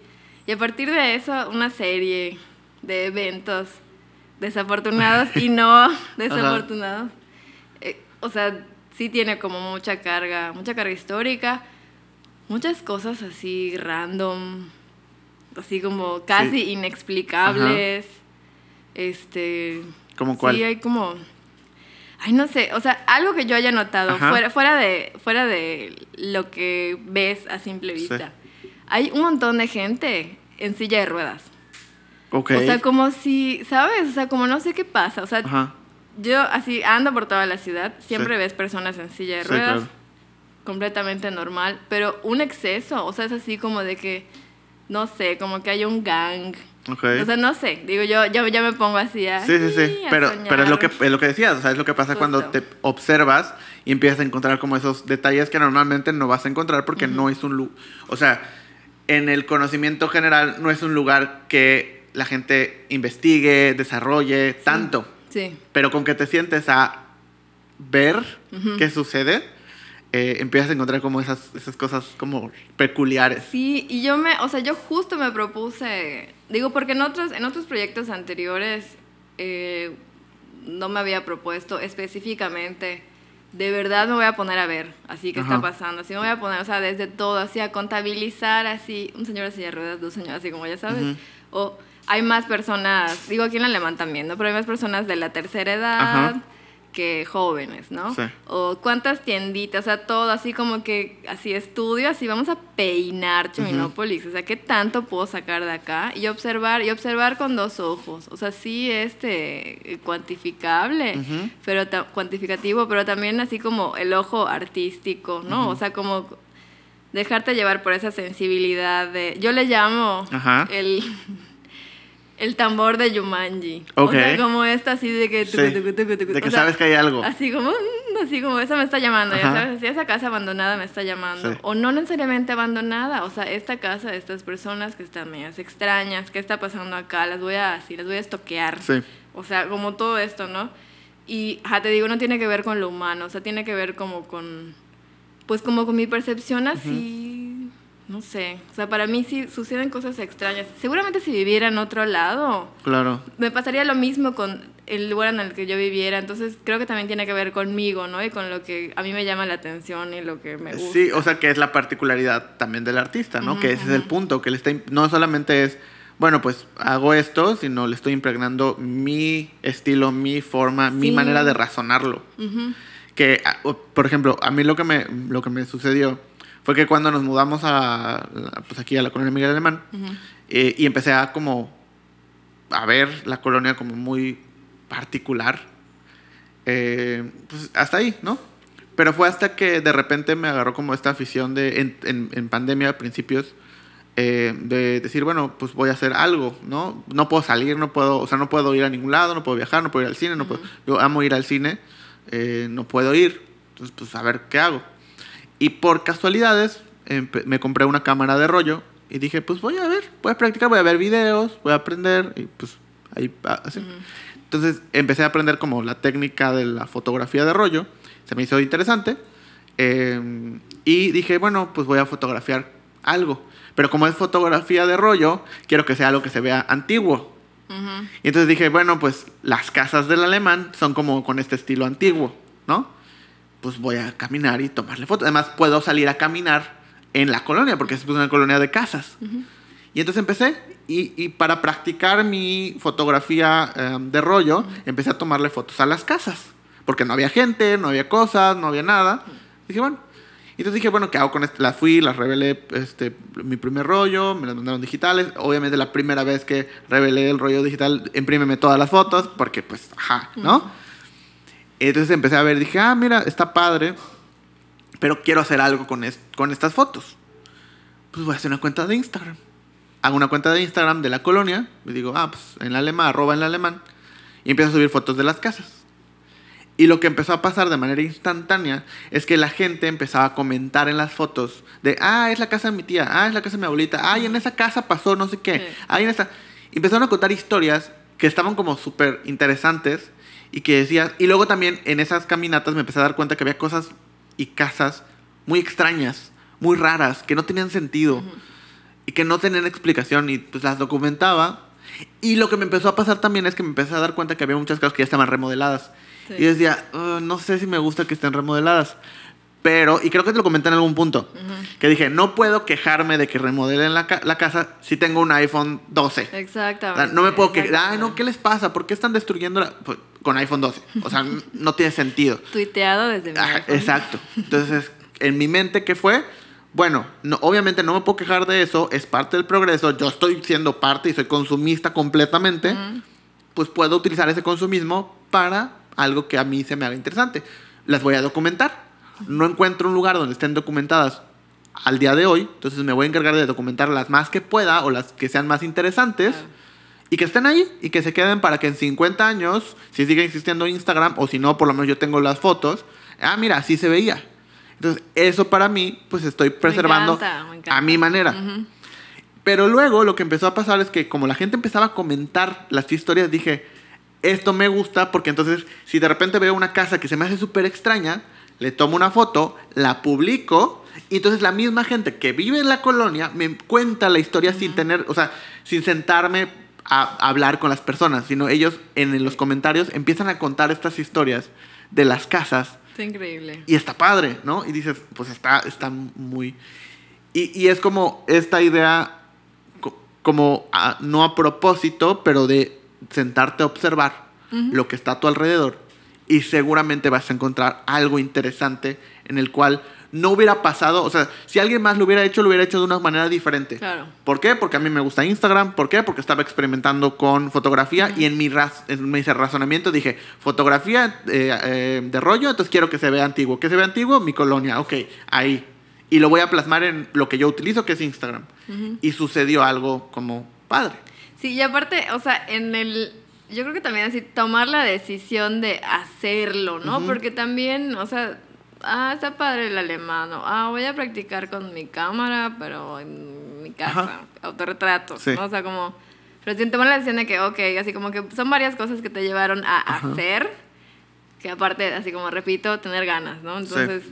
y a partir de eso, una serie de eventos desafortunados y no desafortunados. Eh, o sea, sí tiene como mucha carga, mucha carga histórica, muchas cosas así random, así como casi Sí. inexplicables. Este. ¿Cómo cuál? Sí, hay como. Ay, no sé, o sea, algo que yo haya notado, Ajá. fuera, fuera, de, fuera de lo que ves a simple Sí. vista. Hay un montón de gente en silla de ruedas. Ok. O sea, como si, ¿sabes? O sea, como no sé qué pasa. O sea, Ajá. yo así ando por toda la ciudad, siempre Sí. ves personas en silla de Sí, ruedas, claro. completamente normal, pero un exceso, o sea, es así como de que, no sé, como que hay un gang. O sea, no sé, digo, yo, yo ya me pongo así a... Sí, sí, sí. "Ay, a Pero, pero es, lo que, soñar". es lo que decías, o sea, es lo que pasa cuando te observas y empiezas a encontrar como esos detalles que normalmente no vas a encontrar porque no es un lugar. O sea, en el conocimiento general no es un lugar que la gente investigue, desarrolle tanto. Sí, Pero con que te sientes a ver qué sucede, eh, empiezas a encontrar como esas, esas cosas como peculiares. Sí, y yo me, o sea, yo justo me propuse, digo, porque en otros, en otros proyectos anteriores eh, no me había propuesto específicamente, de verdad me voy a poner a ver, así que Ajá. está pasando, así me voy a poner, o sea, desde todo, así a contabilizar, así, un señor de silla de ruedas, dos señores, así como ya sabes, Ujú. o hay más personas, digo aquí en Alemán también, ¿no? Pero hay más personas de la tercera edad Ajá. Que jóvenes, ¿no? Sí. O cuántas tienditas, o sea, todo así como que, así estudio, así vamos a peinar Chuminópolis, o sea, ¿qué tanto puedo sacar de acá? Y observar, y observar con dos ojos, o sea, sí, este, cuantificable, pero cuantificativo, pero también así como el ojo artístico, ¿no? O sea, como dejarte llevar por esa sensibilidad de, yo le llamo Ajá. el... El tambor de Yumanji. Ok. O sea, como esta así de que... Sí. tucu, tucu, tucu, tucu. De que O sea, sabes que hay algo. Así como, mm, así como, esa me está llamando, ya sabes, esa casa abandonada me está llamando. Sí. O no necesariamente abandonada, o sea, esta casa estas personas que están medias extrañas, ¿qué está pasando acá? Las voy a, así, las voy a estoquear. Sí. O sea, como todo esto, ¿no? Y, ja, te digo, no tiene que ver con lo humano, o sea, tiene que ver como con, pues como con mi percepción así, no sé. O sea, para mí sí suceden cosas extrañas. Seguramente si viviera en otro lado, Claro. me pasaría lo mismo con el lugar en el que yo viviera, entonces creo que también tiene que ver conmigo, ¿no? Y con lo que a mí me llama la atención y lo que me gusta. Sí, o sea que es la particularidad también del artista, ¿no? Que ese es el punto, que le está, no solamente es, bueno, pues hago esto, sino le estoy impregnando mi estilo, mi forma, mi manera de razonarlo. Que, a- o- por ejemplo, a mí lo que me, lo que me sucedió fue que cuando nos mudamos a, pues aquí a la colonia Miguel Alemán, eh, y empecé a como a ver la colonia como muy particular. eh, pues hasta ahí, ¿no? Pero fue hasta que de repente me agarró como esta afición de, en, en- en pandemia, a principios, eh, de decir, bueno, pues voy a hacer algo, ¿no? No puedo salir, no puedo, o sea, no puedo ir a ningún lado, no puedo viajar, no puedo ir al cine, no puedo, yo amo ir al cine, eh, no puedo ir, entonces pues a ver qué hago. Y por casualidades me compré una cámara de rollo y dije, pues voy a ver, voy a practicar, voy a ver videos, voy a aprender y pues ahí ah, así. Entonces empecé a aprender como la técnica de la fotografía de rollo, se me hizo interesante eh, y dije, bueno, pues voy a fotografiar algo. Pero como es fotografía de rollo, quiero que sea algo que se vea antiguo. Ujú. Y entonces dije, bueno, pues las casas del alemán son como con este estilo antiguo, ¿no? Pues voy a caminar y tomarle fotos. Además, puedo salir a caminar en la colonia, porque es pues, una colonia de casas. Y entonces empecé, y, y para practicar mi fotografía em, de rollo, empecé a tomarle fotos a las casas, porque no había gente, no había cosas, no había nada. Dije, bueno. Y entonces dije, bueno, ¿qué hago con esto? Las fui, las revelé, este, mi primer rollo, me las mandaron digitales. Obviamente la primera vez que revelé el rollo digital, imprímeme todas las fotos, porque pues, ajá, ¿no? Entonces empecé a ver, dije, ah, mira, está padre, pero quiero hacer algo con, es- con estas fotos. Pues voy a hacer una cuenta de Instagram. Hago una cuenta de Instagram de la colonia, y digo, ah, pues en la alemán, arroba en la alemán, y empiezo a subir fotos de las casas. Y lo que empezó a pasar de manera instantánea es que la gente empezaba a comentar en las fotos de, ah, es la casa de mi tía, ah, es la casa de mi abuelita, ah, y en esa casa pasó no sé qué, Sí. ah, y en esa... Empezaron a contar historias que estaban como súper interesantes y que decías... Y luego también en esas caminatas me empecé a dar cuenta que había cosas y casas muy extrañas, muy raras, que no tenían sentido y que no tenían explicación y pues las documentaba. Y lo que me empezó a pasar también es que me empecé a dar cuenta que había muchas casas que ya estaban remodeladas. Sí. Y decía, "Uh, no sé si me gusta que estén remodeladas. Pero, y creo que te lo comenté en algún punto, que dije, no puedo quejarme de que remodelen la, ca- la casa si tengo un iPhone 12. O sea, Exactamente. no me puedo quejar, ay, exactamente. no, ¿qué les pasa? ¿Por qué están destruyendo la... pues, con iPhone 12? O sea, no tiene sentido. Tuiteado desde mi Ajá, exacto. Entonces, en mi mente, ¿qué fue? Bueno, no, obviamente no me puedo quejar de eso, es parte del progreso, yo estoy siendo parte y soy consumista completamente, pues puedo utilizar ese consumismo para algo que a mí se me haga interesante. Las voy a documentar. No encuentro un lugar donde estén documentadas al día de hoy, entonces me voy a encargar de documentar las más que pueda o las que sean más interesantes. Claro. Y que estén ahí y que se queden para que en 50 años, si sigue existiendo Instagram, o si no, por lo menos yo tengo las fotos, ah, mira, así se veía. Entonces, eso para mí, pues estoy preservando encanta, me encanta. a mi manera. Pero luego lo que empezó a pasar es que como la gente empezaba a comentar las historias, dije, esto me gusta porque entonces si de repente veo una casa que se me hace súper extraña, le tomo una foto, la publico y entonces la misma gente que vive en la colonia me cuenta la historia sin tener, o sea, sin sentarme a hablar con las personas, sino ellos en los comentarios empiezan a contar estas historias de las casas Es increíble. y está padre, ¿no? Y dices, pues está, está muy... Y, y es como esta idea, co- como a- no a propósito, pero de sentarte a observar lo que está a tu alrededor y seguramente vas a encontrar algo interesante en el cual no hubiera pasado, o sea, si alguien más lo hubiera hecho, lo hubiera hecho de una manera diferente. Claro. ¿Por qué? Porque a mí me gusta Instagram. ¿Por qué? Porque estaba experimentando con fotografía y en mi, raz- en mi razonamiento dije, fotografía eh, eh, de rollo, entonces quiero que se vea antiguo. ¿Qué se ve antiguo? Mi colonia, ok, ahí. Y lo voy a plasmar en lo que yo utilizo, que es Instagram. Y sucedió algo como padre. Sí, y aparte, o sea, en el... Yo creo que también así, tomar la decisión de hacerlo, ¿no? Porque también, o sea, ah, está padre el alemán, ¿no? Ah, voy a practicar con mi cámara, pero en mi casa, Ajá. autorretratos, Sí. ¿no? O sea, como... Pero si tomar la decisión de que, ok, así como que son varias cosas que te llevaron a hacer, que aparte, así como repito, tener ganas, ¿no? Entonces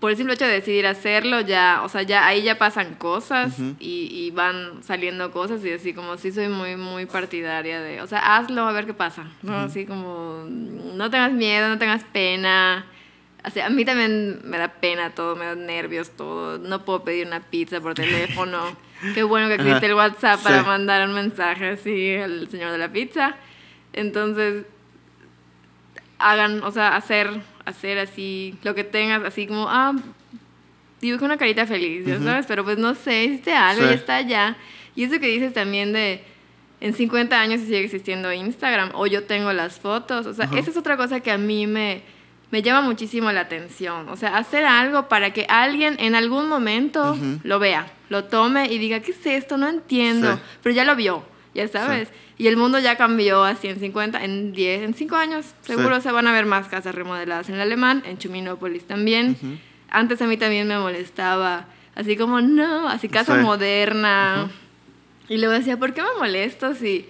por el simple hecho de decidir hacerlo, ya, o sea, ya ahí ya pasan cosas Ujú. y, y van saliendo cosas y así como sí soy muy, muy partidaria de, o sea, hazlo a ver qué pasa, ¿no? Así como no tengas miedo, no tengas pena. O sea, a mí también me da pena todo, me da nervios todo. No puedo pedir una pizza por teléfono. Qué bueno que existe Ajá. el WhatsApp para Sí. mandar un mensaje así al señor de la pizza. Entonces, hagan, o sea, hacer, hacer así, lo que tengas, así como, ah, dibuja una carita feliz, ya Ujú. sabes, pero pues no sé, hiciste algo Sí. y está allá. Y eso que dices también de, en 50 años si sigue existiendo Instagram, o yo tengo las fotos, o sea, Ajá. esa es otra cosa que a mí me, me llama muchísimo la atención, o sea, hacer algo para que alguien en algún momento Ujú. lo vea, lo tome y diga, ¿qué es esto? No entiendo, Sí. pero ya lo vio, ya sabes. Y el mundo ya cambió así en 50, en 10, en 5 años. Seguro Sí. se van a ver más casas remodeladas en el alemán, en Chuminópolis también. Ujú. Antes a mí también me molestaba, así como, no, así casa Sí. moderna. Y luego decía, ¿por qué me molesto si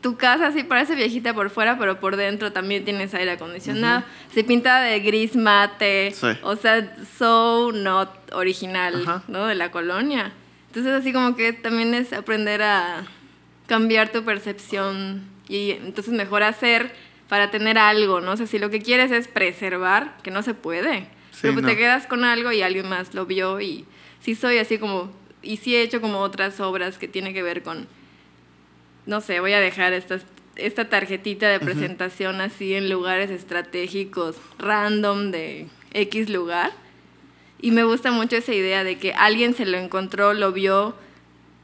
tu casa así parece viejita por fuera, pero por dentro también tienes aire acondicionado? Se pinta de gris mate, Sí. o sea, so not original. ¿no? De la colonia. Entonces así como que también es aprender a cambiar tu percepción y entonces mejor hacer para tener algo, ¿no? O sea, si lo que quieres es preservar, que no se puede, Sí, pero pues no. te quedas con algo y alguien más lo vio y sí soy así como, y sí he hecho como otras obras que tienen que ver con, no sé, voy a dejar estas, esta tarjetita de presentación así en lugares estratégicos random de X lugar. Y me gusta mucho esa idea de que alguien se lo encontró, lo vio,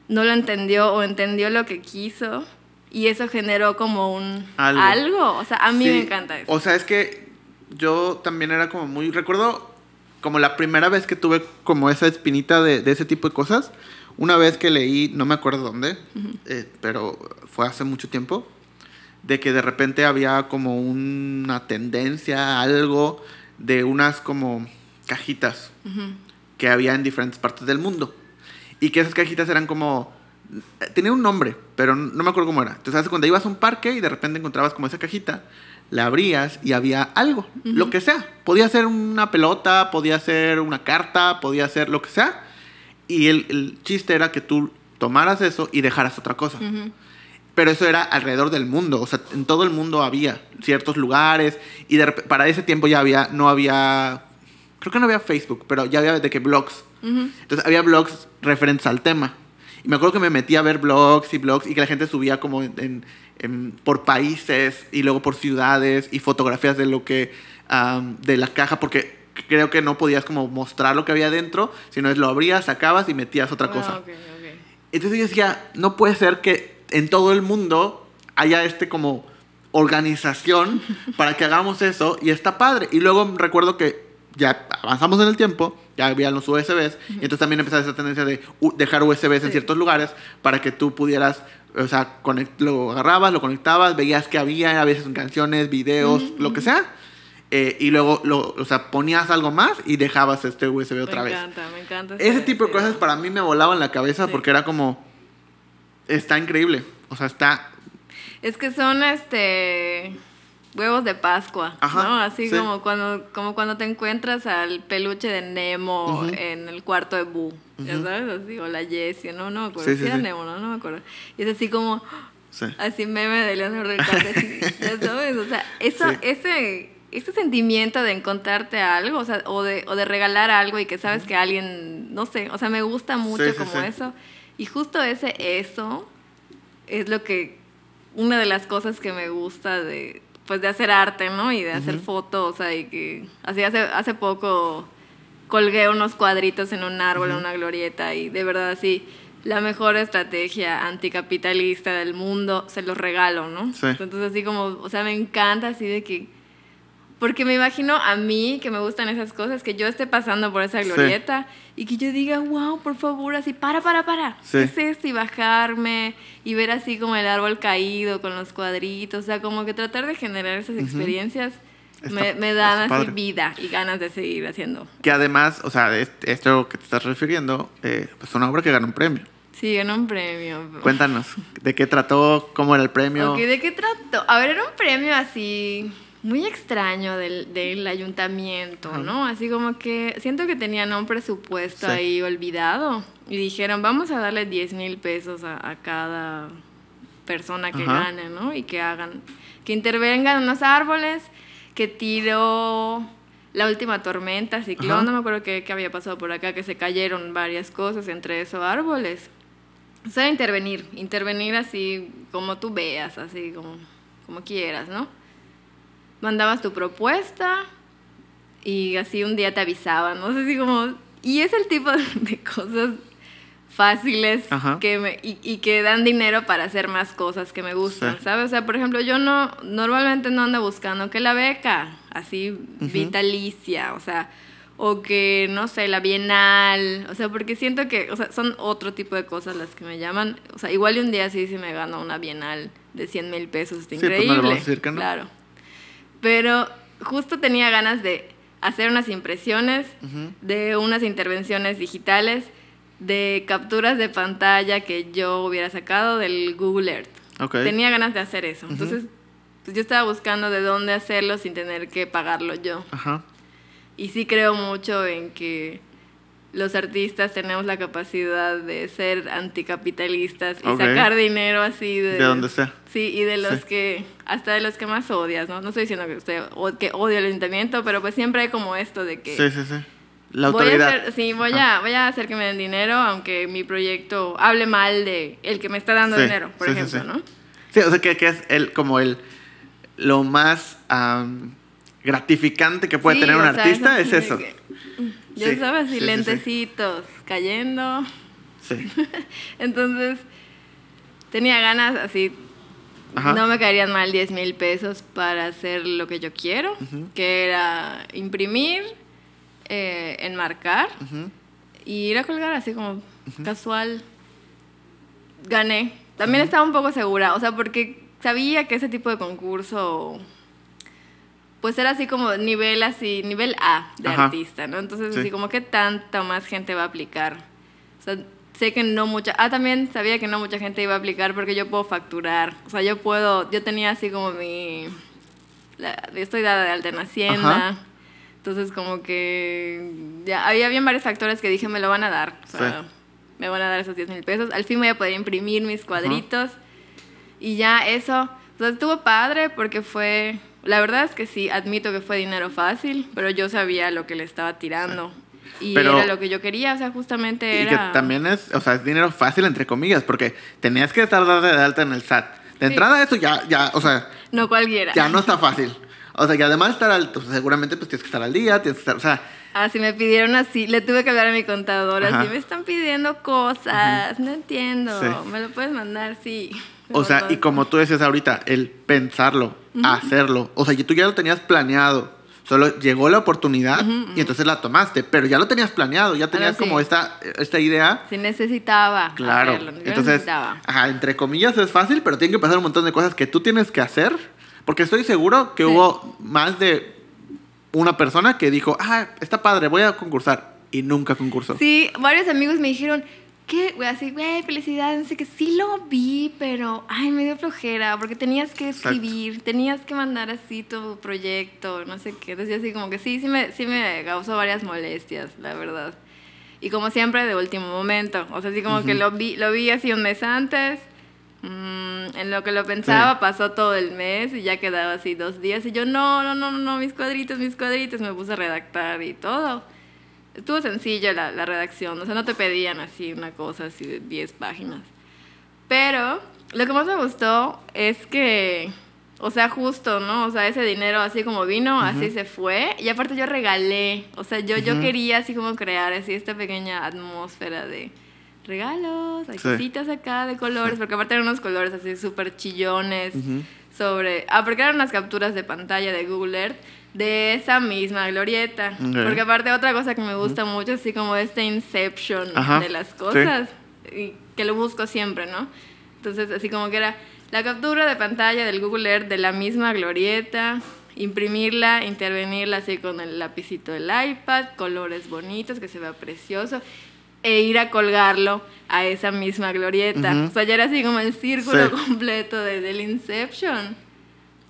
no lo entendió o entendió lo que quiso y eso generó como un Algo. algo. O sea, a mí Sí, me encanta eso. O sea, es que yo también era como muy. Recuerdo como la primera vez que tuve como esa espinita de, de ese tipo de cosas. Una vez que leí, no me acuerdo dónde, eh, pero fue hace mucho tiempo, de que de repente había como una tendencia, algo de unas como cajitas que había en diferentes partes del mundo. Y que esas cajitas eran como... Tenía un nombre, pero no me acuerdo cómo era. Entonces, cuando ibas a un parque y de repente encontrabas como esa cajita, la abrías y había algo, lo que sea. Podía ser una pelota, podía ser una carta, podía ser lo que sea. Y el, el chiste era que tú tomaras eso y dejaras otra cosa. Pero eso era alrededor del mundo, o sea, en todo el mundo había ciertos lugares y de para ese tiempo ya había, no había, creo que no había Facebook, pero ya había de que blogs. Entonces había blogs referentes al tema. Y me acuerdo que me metí a ver blogs y blogs y que la gente subía como en, en- en- por países y luego por ciudades y fotografías de lo que, am, de la caja, porque creo que no podías como mostrar lo que había dentro, sino es lo abrías, sacabas y metías otra Ah, cosa. ok, ok. Entonces yo decía, no puede ser que en todo el mundo haya este como organización para que hagamos eso y está padre. Y luego recuerdo que ya avanzamos en el tiempo, ya había los USBs, y entonces también empezaba esa tendencia de dejar USBs en Sí. ciertos lugares para que tú pudieras, o sea, lo agarrabas, lo conectabas, veías que había a veces canciones, videos, lo que sea. eh, y luego, lo, o sea, ponías algo más y dejabas este USB otra me vez. encanta, me encanta. Ese tipo de cosas para mí me volaban la cabeza Sí. porque era como. Está increíble. O sea, está. Es que son este huevos de Pascua, Ajá, ¿no? Así sí. como cuando como cuando te encuentras al peluche de Nemo Ujú. en el cuarto de Boo, ya sabes, así o la Jessie, no, no me acuerdo, Sí, sí, era. Nemo, no, no me acuerdo. Y es así como Sí. así meme de Leonardo DiCaprio, así, ya sabes, o sea, eso, ese, ese sentimiento de encontrarte algo, o sea, o de, o de regalar algo y que sabes que alguien, no sé, o sea, me gusta mucho como eso. Y justo ese eso es lo que, una de las cosas que me gusta de, pues de hacer arte, ¿no? Y de hacer fotos, o sea, y que, así hace, hace poco colgué unos cuadritos en un árbol, en una glorieta, y de verdad así, la mejor estrategia anticapitalista del mundo, se los regalo, ¿no? Sí. Entonces así como, o sea, me encanta así de que, porque me imagino a mí que me gustan esas cosas, que yo esté pasando por esa Sí. Y que yo diga, wow, por favor, así, para, para, para. Sí. ¿Qué es esto? Y bajarme y ver así como el árbol caído con los cuadritos, o sea, como que tratar de generar esas experiencias me, me dan así padre. vida y ganas de seguir haciendo. Que además, o sea, est- esto que te estás refiriendo, eh, pues una obra que ganó un premio. Sí, ganó un premio. Cuéntanos, ¿de qué trató? ¿Cómo era el premio? ¿de qué trató? A ver, era un premio así muy extraño del, del ayuntamiento, Ajá. ¿no? Así como que siento que tenían un presupuesto Sí. ahí olvidado y dijeron, vamos a darle 10 mil pesos a, a cada persona que Ajá. gane, ¿no? Y que hagan, que intervengan en los árboles, que tiró la última tormenta, ciclón, Ajá. no me acuerdo qué, qué había pasado por acá, que se cayeron varias cosas, entre esos árboles. O sea, intervenir, intervenir así como tú veas, así como, como quieras, ¿no? Mandabas tu propuesta y así un día te avisaban, no sé si como... Y es el tipo de, cosas fáciles Ajá. que me, y, y que dan dinero para hacer más cosas que me gustan, Sí. ¿sabes? O sea, por ejemplo, yo no, normalmente no ando buscando que la beca, así vitalicia, o sea, o que, no sé, la bienal, o sea, porque siento que, o sea, son otro tipo de cosas las que me llaman, o sea, igual un día sí se me gano una bienal de 100 mil pesos, está Sí, pues no increíble. vamos a decir que no. Claro. Pero justo tenía ganas de hacer unas impresiones, de unas intervenciones digitales, de capturas de pantalla que yo hubiera sacado del Google Earth. Tenía ganas de hacer eso. Entonces, pues yo estaba buscando de dónde hacerlo sin tener que pagarlo yo. Ajá. Y sí creo mucho en que los artistas tenemos la capacidad de ser anticapitalistas y sacar dinero así de... De donde sea. Sí, y de los Sí. que, hasta de los que más odias, ¿no? No estoy diciendo que usted o- que odia el ayuntamiento, pero pues siempre hay como esto de que Sí, sí, sí. La Voy a autoridad. hacer, sí, voy a, voy a hacer que me den dinero, aunque mi proyecto hable mal de el que me está dando Sí, dinero, por sí, ejemplo. ¿no? Sí, o sea, que, que es el, como el, lo más am, gratificante que puede tener un sea, artista es eso. que- Ya Sí, sabes, así sí, lentecitos cayendo. Sí. Entonces, tenía ganas así. Ajá. No me caerían mal 10 mil pesos para hacer lo que yo quiero, que era imprimir, eh, enmarcar y ir a colgar así como casual. Gané. También estaba un poco segura, o sea, porque sabía que ese tipo de concurso pues era así como nivel así, nivel A de Ajá. artista, ¿no? Entonces Sí. así como que tanta más gente va a aplicar. O sea, sé que no mucha, ah, también sabía que no mucha gente iba a aplicar porque yo puedo facturar. O sea, yo puedo, yo tenía así como mi la- estoy dada de alta en Hacienda. Ajá. Entonces como que ya había bien varios factores que dije me lo van a dar. O sea, Sí. me van a dar esos 10 mil pesos. Al fin voy a poder imprimir mis cuadritos. Y ya eso, o sea, estuvo padre porque fue, la verdad es que sí, admito que fue dinero fácil, pero yo sabía lo que le estaba tirando. Y Pero- era lo que yo quería, o sea, justamente Y era... que también es, o sea, es dinero fácil, entre comillas, porque tenías que estar de alta en el SAT. De Sí. entrada eso ya, ya, o sea, No cualquiera. ya no está fácil. O sea, y además estar al, o sea, seguramente pues tienes que estar al día, tienes que estar, o sea, Ah, si me pidieron así, le tuve que hablar a mi contadora, Ajá. así me están pidiendo cosas, no entiendo, Sí. me lo puedes mandar, sí. o sea, y como tú decías ahorita, el pensarlo, hacerlo, o sea, tú ya lo tenías planeado. Solo llegó la oportunidad y entonces la tomaste, pero ya lo tenías planeado, ya tenías sí. como esta, esta idea Si necesitaba Claro. hacerlo, Entonces, necesitaba. ajá, entre comillas es fácil, pero tiene que pasar un montón de cosas que tú tienes que hacer. Porque estoy seguro que Sí. hubo más de una persona que dijo, ah, está padre, voy a concursar. Y nunca concursó. Sí, varios amigos me dijeron, ¿qué? Güey, así, güey, felicidades, no sé qué. Sí lo vi, pero, ay, me dio flojera, porque tenías que Exacto. escribir, tenías que mandar así tu proyecto, no sé qué. Entonces, así como que sí, sí me, sí me causó varias molestias, la verdad. Y como siempre, de último momento. O sea, así como que lo vi, lo vi así un mes antes. mm, en lo que lo pensaba, Sí. pasó todo el mes y ya quedaba así dos días. Y yo, no, no, no, no, no, mis cuadritos, mis cuadritos. Me puse a redactar y todo. Estuvo sencillo la, la redacción, o sea, no te pedían así una cosa así de 10 páginas. Pero lo que más me gustó es que, o sea, justo, ¿no? O sea, ese dinero así como vino, así se fue. Y aparte yo regalé, o sea, yo, yo quería así como crear así esta pequeña atmósfera de regalos, hay Sí. cositas acá de colores, porque aparte eran unos colores así súper chillones Ujú. sobre... Ah, porque eran unas capturas de pantalla de Google Earth de esa misma glorieta. Ok. Porque aparte otra cosa que me gusta mucho, así como este inception Ajá, de las sí. cosas, y que lo busco siempre, ¿no? Entonces, así como que era la captura de pantalla del Google Earth de la misma glorieta, imprimirla, intervenirla así con el lapicito del iPad, colores bonitos, que se vea precioso, e ir a colgarlo a esa misma glorieta. O sea, ya era así como el círculo Sí. completo de, del Inception.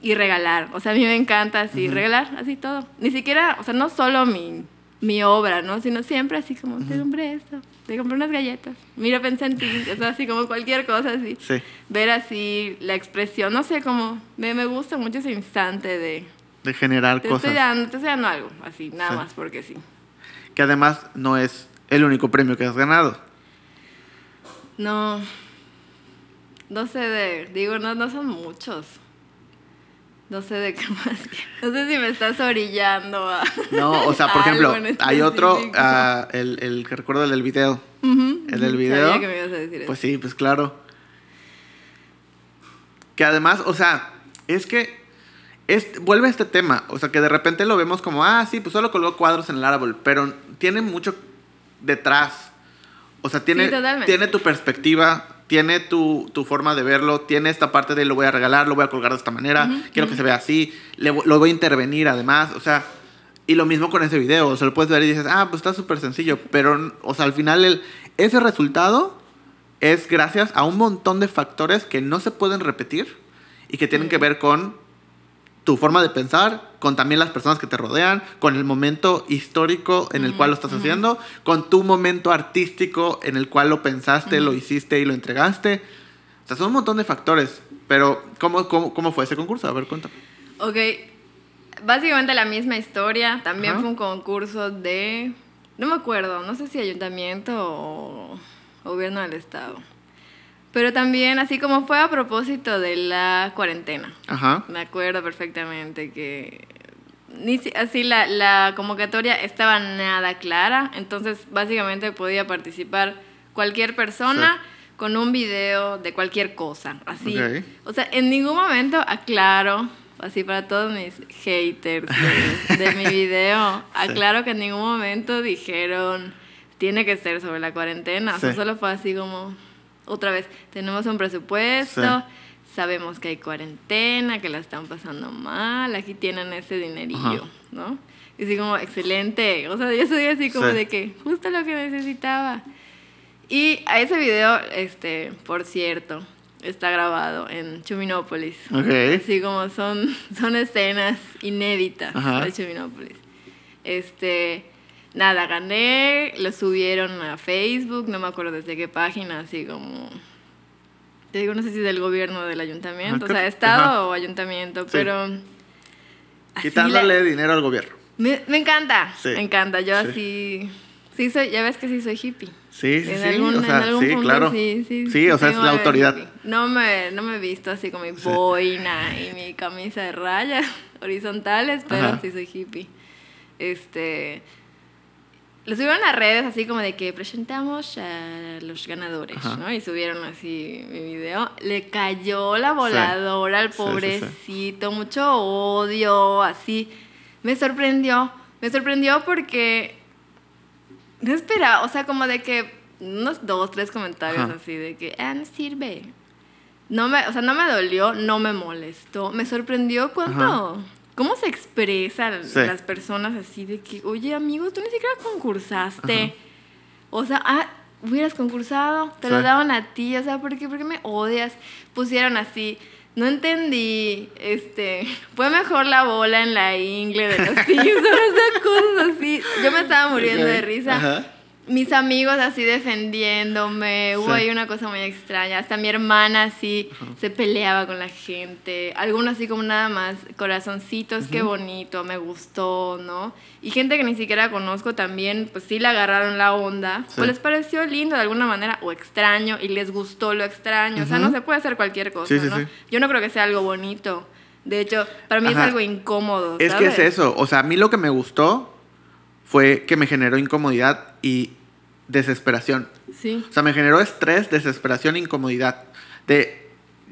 Y regalar. O sea, a mí me encanta así, regalar así todo. Ni siquiera, o sea, no solo mi, mi obra, ¿no? Sino siempre así como, te compré esto, te compré unas galletas. Mira, pensé en ti. O sea, así como cualquier cosa así. Sí. Ver así la expresión, no sé, como, me, me gusta mucho ese instante de, De generar te cosas. estoy dando, te estoy dando algo, así, nada Sí. más porque sí. Que además no es el único premio que has ganado. No, no sé de, digo, no, no son muchos. No sé de qué más. No sé si me estás orillando a. No, o sea, por ejemplo, hay otro, ah, el, el que recuerdo el del video. El del video. Sabía que me ibas a decir Pues eso. sí, pues claro. Que además, o sea, es que es, vuelve a este tema. O sea, que de repente lo vemos como, ah, sí, pues solo colgó cuadros en el árbol. Pero tiene mucho detrás. O sea, tiene, Sí, tiene tu perspectiva, tiene tu, tu forma de verlo, tiene esta parte de lo voy a regalar, lo voy a colgar de esta manera, quiero que se vea así, le lo voy a intervenir además. O sea, y lo mismo con ese video. O sea, lo puedes ver y dices, ah, pues está súper sencillo. Pero, o sea, al final el, ese resultado es gracias a un montón de factores que no se pueden repetir y que tienen que ver con tu forma de pensar, con también las personas que te rodean, con el momento histórico en el cual lo estás haciendo, con tu momento artístico en el cual lo pensaste, lo hiciste y lo entregaste. O sea, son un montón de factores. Pero, ¿cómo, cómo, cómo fue ese concurso? A ver, cuéntame. Ok, básicamente la misma historia. También fue un concurso de no me acuerdo, no sé si ayuntamiento o gobierno del estado. Pero también, así como fue a propósito de la cuarentena. Ajá. Me acuerdo perfectamente que ni si- así la, la convocatoria estaba nada clara, entonces básicamente podía participar cualquier persona con un video de cualquier cosa, así. O sea, en ningún momento aclaro, así para todos mis haters de, de mi video, aclaro que en ningún momento dijeron tiene que ser sobre la cuarentena, o sea, Sí. solo fue así como otra vez, tenemos un presupuesto, Sí. sabemos que hay cuarentena, que la están pasando mal, aquí tienen ese dinerillo, Ajá. ¿no? Y así como, excelente, o sea, yo soy así como Sí. de que justo lo que necesitaba. Y a ese video, este, por cierto, está grabado en Chuminópolis. Ok. Así como son, son escenas inéditas Ajá. de Chuminópolis. Este, nada, gané, lo subieron a Facebook, no me acuerdo desde qué página, así como... Te digo, no sé si del gobierno o del ayuntamiento, o sea, estado ajá. o ayuntamiento, Sí. pero... Quitándole la- dinero al gobierno. me, me encanta, Sí, me encanta. Yo sí. así. Sí, soy, ya ves que sí soy hippie. Sí, sí, en sí. algún, o sea, en algún sí, punto claro. sí, sí. Sí, o sea, es la autoridad. hippie. No me, no me he visto así con mi boina y mi camisa de rayas horizontales, pero Ajá. sí soy hippie. Este. Lo subieron a redes así como de que presentamos a los ganadores, Ajá. ¿no? Y subieron así mi video. Le cayó la voladora al Sí, sí, sí. pobrecito, mucho odio, así. Me sorprendió, me sorprendió porque no esperaba, o sea, como de que unos dos, tres comentarios Ajá. así de que, ah, no sirve. No me, o sea, no me dolió, no me molestó. Me sorprendió cuánto, cómo se expresan Sí. las personas así de que, oye, amigos, tú ni siquiera concursaste. Ajá. O sea, ah, hubieras concursado, te lo daban a ti, o sea, ¿por qué, por qué me odias? Pusieron así, no entendí, este, fue mejor la bola en la ingle de los Simpsons, o sea, cosas así. Yo me estaba muriendo de risa. ajá. Mis amigos así defendiéndome, hubo Sí. ahí una cosa muy extraña. Hasta mi hermana así se peleaba con la gente. Algunos así como nada más, corazoncitos, qué bonito, me gustó, ¿no? Y gente que ni siquiera conozco también, pues sí le agarraron la onda. Sí. O les pareció lindo de alguna manera o extraño y les gustó lo extraño. O sea, no se puede hacer cualquier cosa, Sí, sí, ¿no? sí. Yo no creo que sea algo bonito. De hecho, para mí Ajá. es algo incómodo. Es que es eso. O sea, a mí lo que me gustó fue que me generó incomodidad y desesperación. Sí. O sea, me generó estrés, desesperación, incomodidad. De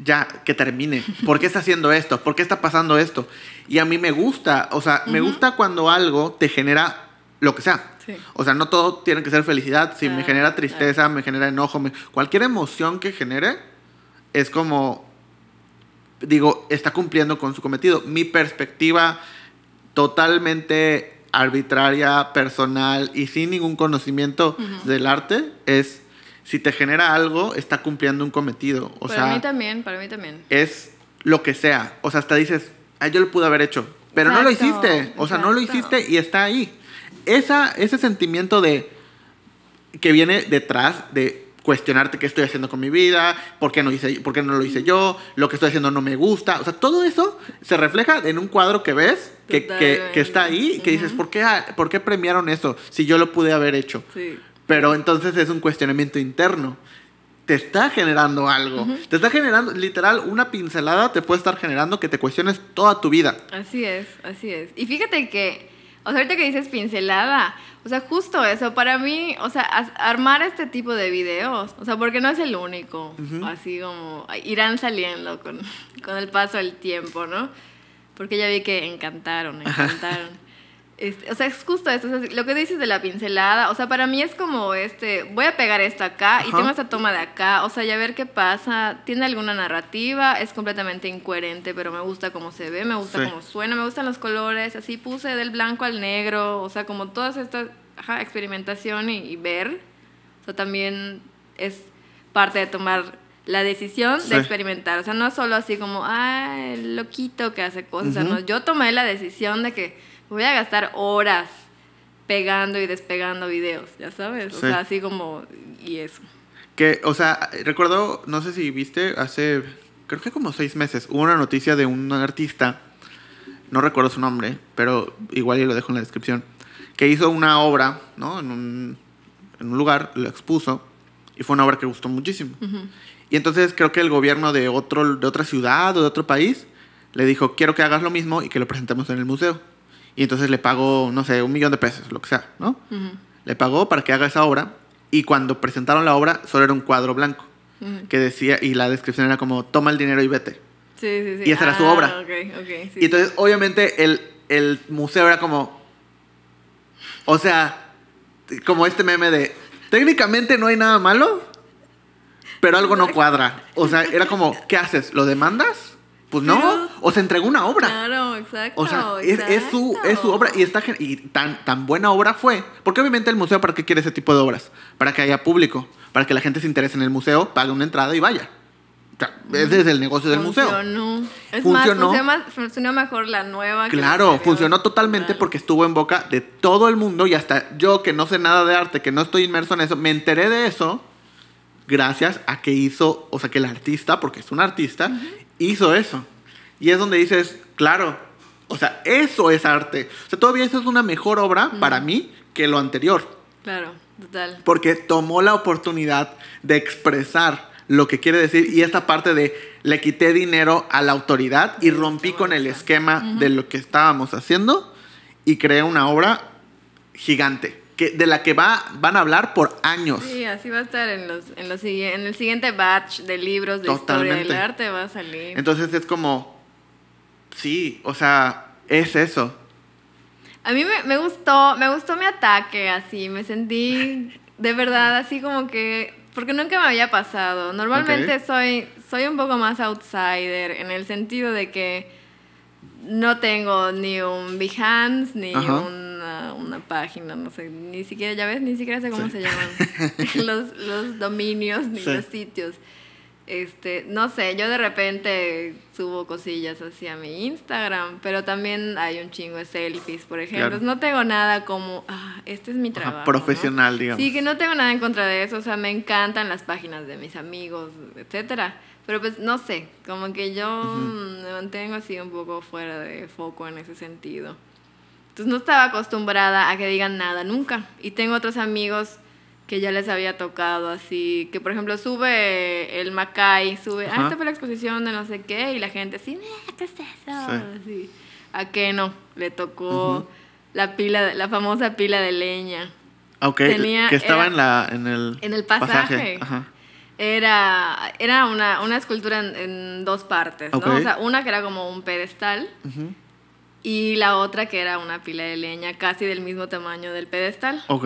ya, que termine. ¿Por qué está haciendo esto? ¿Por qué está pasando esto? Y a mí me gusta. O sea, me gusta cuando algo te genera lo que sea. Sí. O sea, no todo tiene que ser felicidad. Si me Claro, genera tristeza, me genera enojo, me- cualquier emoción que genere es como, digo, está cumpliendo con su cometido. Mi perspectiva totalmente arbitraria, personal y sin ningún conocimiento del arte es, si te genera algo, está cumpliendo un cometido. O para sea, mí también, para mí también. es lo que sea. O sea, hasta dices, ah, yo lo pude haber hecho. Pero no lo hiciste. O sea, no lo hiciste y está ahí. Esa, ese sentimiento de que viene detrás de cuestionarte qué estoy haciendo con mi vida, por qué no hice, por qué no lo hice yo, lo que estoy haciendo no me gusta. O sea, todo eso se refleja en un cuadro que ves, que, que, que está ahí, y que dices, ¿por qué, ¿por qué premiaron eso si yo lo pude haber hecho? Sí. Pero entonces es un cuestionamiento interno. Te está generando algo. Te está generando, literal, una pincelada te puede estar generando que te cuestiones toda tu vida. Así es, así es. Y fíjate que, o sea, ahorita que dices pincelada, o sea, justo eso, para mí, o sea, armar este tipo de videos, o sea, porque no es el único, así como irán saliendo con, con el paso del tiempo, ¿no? Porque ya vi que encantaron, encantaron. Este, o sea, es justo eso, o sea, lo que dices de la pincelada, o sea, para mí es como este, voy a pegar esto acá y Ajá. tengo esta toma de acá, o sea, ya ver qué pasa, tiene alguna narrativa, es completamente incoherente, pero me gusta cómo se ve, me gusta Sí. cómo suena, me gustan los colores, así puse del blanco al negro, o sea, como todas estas, ajá, experimentación y, y ver, o sea, también es parte de tomar la decisión Sí. de experimentar, o sea, no solo así como, ah, el loquito que hace cosas, o sea, Ujú. no, yo tomé la decisión de que voy a gastar horas pegando y despegando videos, ya sabes, o Sí. sea, así como, y eso. Que, o sea, recuerdo, no sé si viste, hace, creo que como seis meses, hubo una noticia de un artista, no recuerdo su nombre, pero igual y lo dejo en la descripción, que hizo una obra, ¿no? En un, en un lugar, lo expuso, y fue una obra que gustó muchísimo. Y entonces creo que el gobierno de, otro, de otra ciudad o de otro país le dijo, quiero que hagas lo mismo y que lo presentemos en el museo. Y entonces le pagó, no sé, un millón de pesos, lo que sea, ¿no? Le pagó para que haga esa obra y cuando presentaron la obra solo era un cuadro blanco que decía, y la descripción era como, toma el dinero y vete. Sí, sí, sí. Y esa era su Ah, obra. ok, ok, sí. Y entonces, obviamente, el, el museo era como. O sea, como este meme de. Técnicamente no hay nada malo, pero algo no cuadra. O sea, era como, ¿qué haces? ¿Lo demandas? Pues no. Pero- O se entregó una obra. Claro, exacto. O sea, es, es su, es su obra y, está, y tan, tan buena obra fue. Porque obviamente el museo, ¿para qué quiere ese tipo de obras? Para que haya público, para que la gente se interese en el museo, pague una entrada y vaya. O sea, ese es el negocio del museo. Funcionó. Es Funcionó. más, funcionó, más- funcionó mejor la nueva. que la Claro, funcionó totalmente Claro. porque estuvo en boca de todo el mundo y hasta yo que no sé nada de arte, que no estoy inmerso en eso, me enteré de eso gracias a que hizo, o sea, que el artista, porque es un artista, hizo eso. Y es donde dices, claro, o sea, eso es arte. O sea, todavía eso es una mejor obra para mí que lo anterior, Claro, total. porque tomó la oportunidad de expresar lo que quiere decir y esta parte de le quité dinero a la autoridad y rompí con el esquema de lo que estábamos haciendo y creé una obra gigante que de la que va van a hablar por años. Sí, así va a estar en, los, en, los, en el siguiente batch de libros de historia del Totalmente. arte va a salir. Entonces es como sí, o sea, es eso. A mí me, me gustó, me gustó mi ataque así, me sentí de verdad así como que, porque nunca me había pasado. Normalmente Ok. soy, soy un poco más outsider en el sentido de que no tengo ni un Behance, ni Ajá. Una, una página, no sé, ni siquiera, ya ves, ni siquiera sé cómo Sí. se llaman los, los dominios ni Sí. los sitios. Este, no sé, yo de repente subo cosillas hacia mi Instagram, pero también hay un chingo de selfies, por ejemplo. Claro. No tengo nada como, ah, este es mi Ajá, trabajo. ¿no? profesional, digamos. Sí, que no tengo nada en contra de eso, o sea, me encantan las páginas de mis amigos, etcétera. Pero pues no sé, como que yo me mantengo así un poco fuera de foco en ese sentido. Entonces no estaba acostumbrada a que digan nada nunca. Y tengo otros amigos que ya les había tocado así, que por ejemplo sube el Macay, sube, ah, esta fue la exposición de no sé qué, y la gente así, "Ah, ¿qué es eso? Sí. Así. A que no, le tocó la pila, la famosa pila de leña. Ok, Tenía- que estaba era- en la en el en el pasaje. Ajá. Era, era una, una escultura en, en dos partes, ¿no? Ok. O sea, una que era como un pedestal. Y la otra que era una pila de leña casi del mismo tamaño del pedestal. Ok.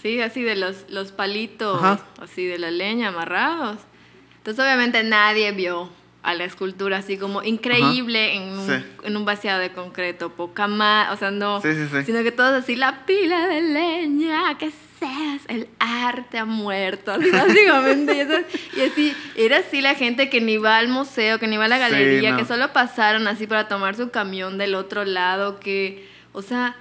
Sí, así de los, los palitos, Ajá. así de la leña amarrados. Entonces, obviamente, nadie vio a la escultura así como increíble en, un, Sí. en un vaciado de concreto, poca más, o sea, no, Sí, sí, sí. sino que todos así, la pila de leña, que seas, el arte ha muerto, así básicamente. y, eso- y así, era así la gente que ni va al museo, que ni va a la Sí, galería, no. que solo pasaron así para tomar su camión del otro lado, que, o sea,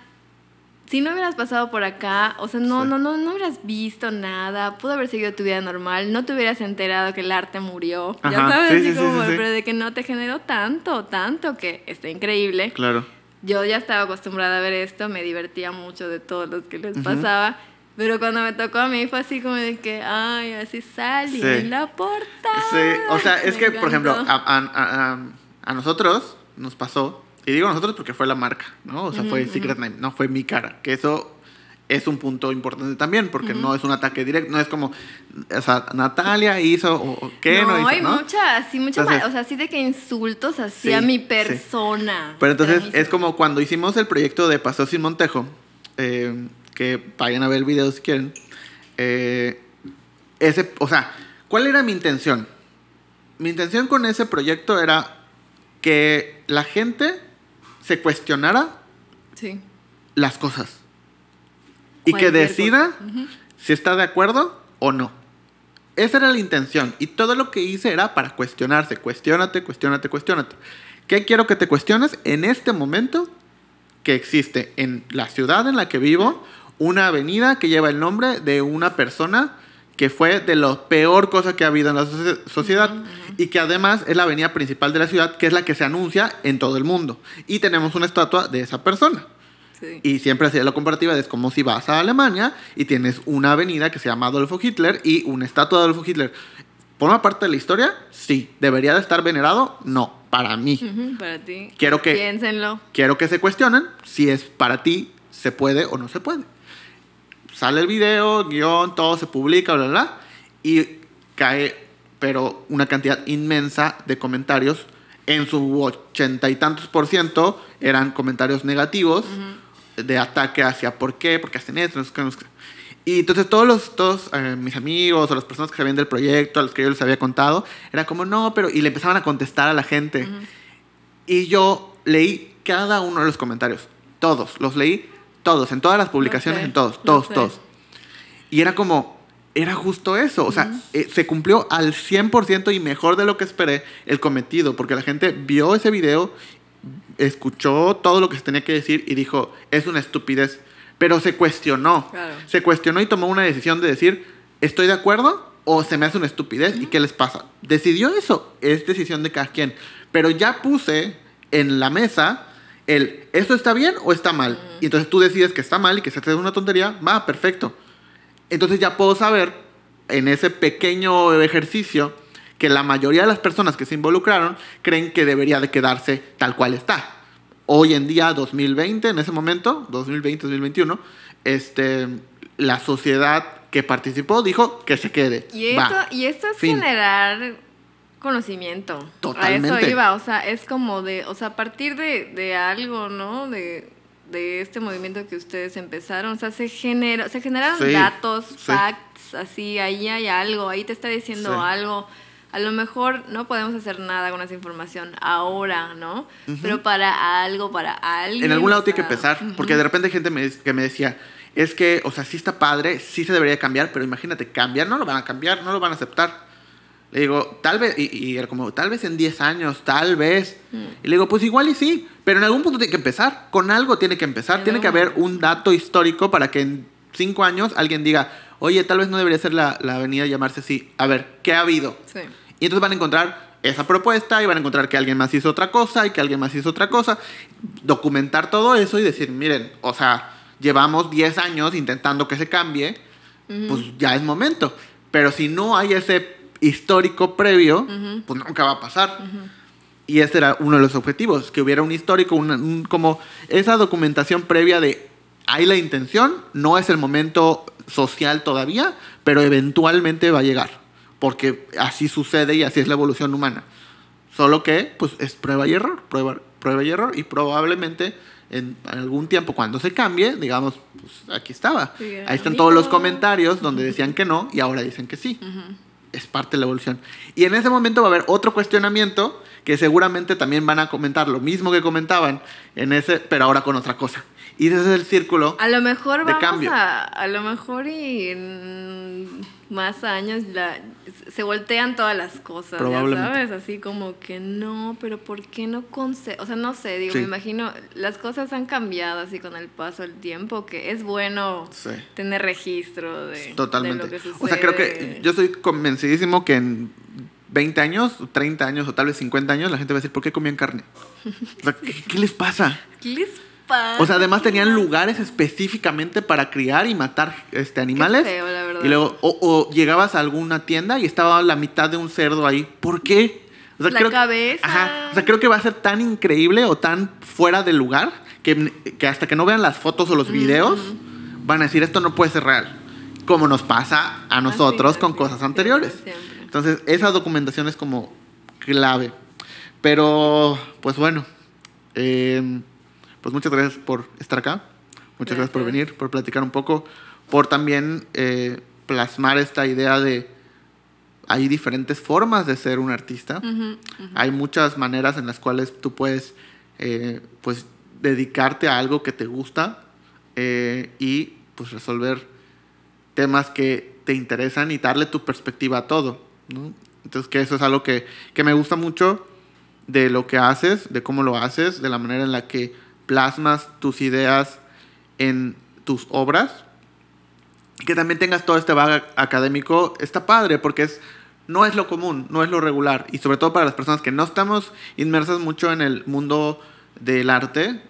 si no hubieras pasado por acá, o sea, no, Sí. no, no, no hubieras visto nada, pudo haber seguido tu vida normal, no te hubieras enterado que el arte murió, ya sabes, sí, así sí, sí, como, pero de que no te generó tanto, tanto, que está increíble. Claro. Yo ya estaba acostumbrada a ver esto, me divertía mucho de todos los que les pasaba, pero cuando me tocó a mí fue así como de que, ay, así salió Sí. en la portada. Sí, o sea, es Me que, por ejemplo, encantó. a, a- a- a nosotros nos pasó, y digo nosotros porque fue la marca, ¿no? O sea, fue Secret Name, no fue mi cara, que eso es un punto importante también, porque no es un ataque directo, no es como, o sea, Natalia hizo, o, o qué no, no, hizo, hay ¿no? mucha, así, mucha, Entonces- o sea, así de que insultos así Sí, a mi sí. persona. Pero entonces es como cuando hicimos el proyecto de Paseo Sin Montejo, eh, que vayan a ver el video si quieren. eh, ese, o sea, ¿cuál era mi intención? Mi intención con ese proyecto era que la gente se cuestionara Sí. las cosas y que decida si está de acuerdo o no. Esa era la intención. Y todo lo que hice era para cuestionarse. Cuestiónate, cuestiónate, cuestiónate. ¿Qué quiero que te cuestiones en este momento? Que existe en la ciudad en la que vivo una avenida que lleva el nombre de una persona que fue de lo peor cosa que ha habido en la socie- sociedad y que además es la avenida principal de la ciudad que es la que se anuncia en todo el mundo y tenemos una estatua de esa persona. Sí. Y siempre hacía la comparativa, es como si vas a Alemania y tienes una avenida que se llama Adolfo Hitler y una estatua de Adolfo Hitler. ¿Forma parte de la historia? Sí. ¿Debería de estar venerado? No, para mí. Para ti. Quiero que- Piénsenlo. Quiero que se cuestionen si es para ti, se puede o no se puede. Sale el video, guion, todo se publica, bla, bla, bla, y cae, pero una cantidad inmensa de comentarios. En su ochenta y tantos por ciento eran comentarios negativos de ataque hacia por qué, por qué hacen esto, no sé qué, no sé qué. Y entonces todos los, todos eh, mis amigos o las personas que sabían del proyecto, a los que yo les había contado, era como, no, pero... Y le empezaban a contestar a la gente. Y yo leí cada uno de los comentarios. Todos, los leí todos, en todas las publicaciones, en todos, todos, todos. Y era como, era justo eso. O sea, eh, se cumplió al 100% y mejor de lo que esperé el cometido, porque la gente vio ese video, escuchó todo lo que se tenía que decir y dijo, es una estupidez. Pero se cuestionó. Claro. Se cuestionó y tomó una decisión de decir, ¿estoy de acuerdo? ¿O se me hace una estupidez? ¿Y qué les pasa? Decidió eso. Es decisión de cada quien. Pero ya puse en la mesa el, ¿esto está bien o está mal? Y entonces tú decides que está mal y que se te hace una tontería. Va, perfecto. Entonces ya puedo saber en ese pequeño ejercicio que la mayoría de las personas que se involucraron creen que debería de quedarse tal cual está. Hoy en día, 2020, en ese momento, 2020, 2021, este, la sociedad que participó dijo que se quede. Y Va. esto, y esto es Fin. generar conocimiento. A Totalmente. eso iba, o sea, es como de, o sea, a partir de, de algo, ¿no? De, de este movimiento que ustedes empezaron, o sea, se generó, se generaron Sí, datos, sí. facts, así, ahí hay algo, ahí te está diciendo Sí. algo. A lo mejor no podemos hacer nada con esa información ahora, ¿no? Pero para algo, para alguien. En algún lado o tiene que empezar, porque de repente hay gente me- que me decía, es que, o sea, sí está padre, sí se debería cambiar, pero imagínate, cambiar, no lo van a cambiar, no lo van a aceptar. Le digo, tal vez, y, y era como, tal vez en 10 años, tal vez. Y le digo, pues igual y sí, pero en algún punto tiene que empezar, con algo tiene que empezar, En tiene que haber un dato histórico para que en 5 años alguien diga, oye, tal vez no debería ser la, la avenida llamarse así. A ver, ¿qué ha habido? Sí. Y entonces van a encontrar esa propuesta y van a encontrar que alguien más hizo otra cosa y que alguien más hizo otra cosa. Documentar todo eso y decir, miren, o sea, llevamos 10 años intentando que se cambie, pues ya es momento. Pero si no hay ese histórico previo, pues nunca va a pasar. Y ese era uno de los objetivos, que hubiera un histórico, una- un- como esa documentación previa de hay la intención, no es el momento social todavía, pero eventualmente va a llegar, porque así sucede y así es la evolución humana. Solo que, pues, es prueba y error, prueba, prueba y error, y probablemente en algún tiempo cuando se cambie, digamos, pues aquí estaba. Sí, Ahí están todos los comentarios donde decían que no y ahora dicen que sí. Es parte de la evolución. Y en ese momento va a haber otro cuestionamiento que seguramente también van a comentar lo mismo que comentaban en ese, pero ahora con otra cosa. Y ese es el círculo. A lo mejor de vamos cambio. a, a lo mejor y más años la, se voltean todas las cosas, Probablemente. ya sabes, así como que no, pero ¿por qué no conce O sea, no sé, digo, Sí. me imagino, las cosas han cambiado así con el paso del tiempo, que es bueno Sí. tener registro de, Totalmente. de lo que sucede. o sea, creo que yo soy convencidísimo que en 20 años, 30 años o tal vez 50 años la gente va a decir, ¿por qué comían carne? O sea, ¿qué, qué les pasa? ¿Qué les pasa? O sea, además tenían lugares específicamente para criar y matar este, animales. feo, la verdad. Y luego, o, o llegabas a alguna tienda y estaba la mitad de un cerdo ahí. ¿Por qué? O La cabeza. Ajá. O sea, creo que va a ser tan increíble o tan fuera de lugar que, que hasta que no vean las fotos o los videos van a decir, esto no puede ser real. Como nos pasa a nosotros Así, con así, cosas siempre, anteriores. siempre. Entonces, esa documentación es como clave. Pero, pues bueno, eh, pues muchas gracias por estar acá. Muchas gracias, por Gracias. venir, por platicar un poco, por también eh, plasmar esta idea de hay diferentes formas de ser un artista. Ujú, Hay muchas maneras en las cuales tú puedes eh, pues dedicarte a algo que te gusta eh, y pues resolver temas que te interesan y darle tu perspectiva a todo. ¿no? Entonces que eso es algo que, que me gusta mucho de lo que haces, de cómo lo haces, de la manera en la que plasmas tus ideas en tus obras. Que también tengas todo este bagaje académico está padre porque es no es lo común, no es lo regular y sobre todo para las personas que no estamos inmersas mucho en el mundo del arte,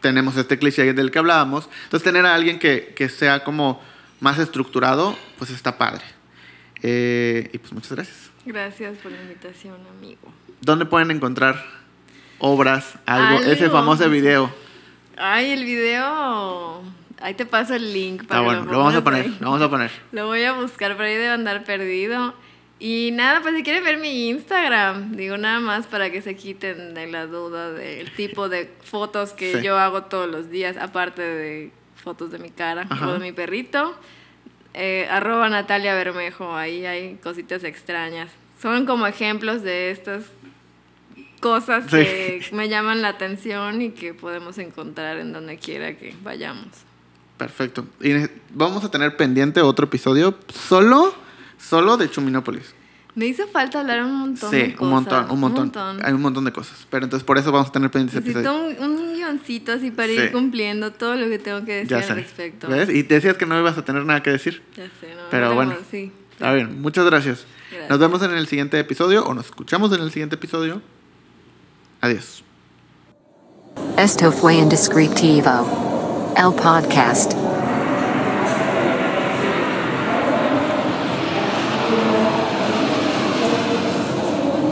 tenemos este cliché del que hablábamos. Entonces, tener a alguien que, que sea como más estructurado, pues está padre. Eh, y pues muchas gracias. Gracias por la invitación, amigo. ¿Dónde pueden encontrar obras, algo, ese famoso video? Ay, el video. Ahí te paso el link. Para que bueno, lo vamos a poner, lo vamos a poner. Lo voy a buscar, por ahí debe andar perdido. Y nada, pues si quieren ver mi Instagram, digo nada más para que se quiten de la duda del tipo de fotos que Sí. yo hago todos los días, aparte de fotos de mi cara Ajá. o de mi perrito. Eh, arroba Natalia Bermejo, ahí hay cositas extrañas. Son como ejemplos de estas cosas Sí. que me llaman la atención y que podemos encontrar en donde quiera que vayamos. Perfecto. Y vamos a tener pendiente otro episodio solo, solo de Chuminópolis. Me hizo falta hablar un montón Sí, de un cosas. montón, un montón, Hay un montón de cosas. Pero entonces por eso vamos a tener pendiente ese Necesito episodio. un, un guioncito así para Sí. ir cumpliendo todo lo que tengo que decir Ya al sé. respecto. ¿Ves? Y te decías que no ibas a tener nada que decir. Ya sé, no, Pero no, bueno. Sí. Está bien, muchas gracias. Gracias. Nos vemos en el siguiente episodio o nos escuchamos en el siguiente episodio. Adiós. Esto fue Indescriptivo. El podcast.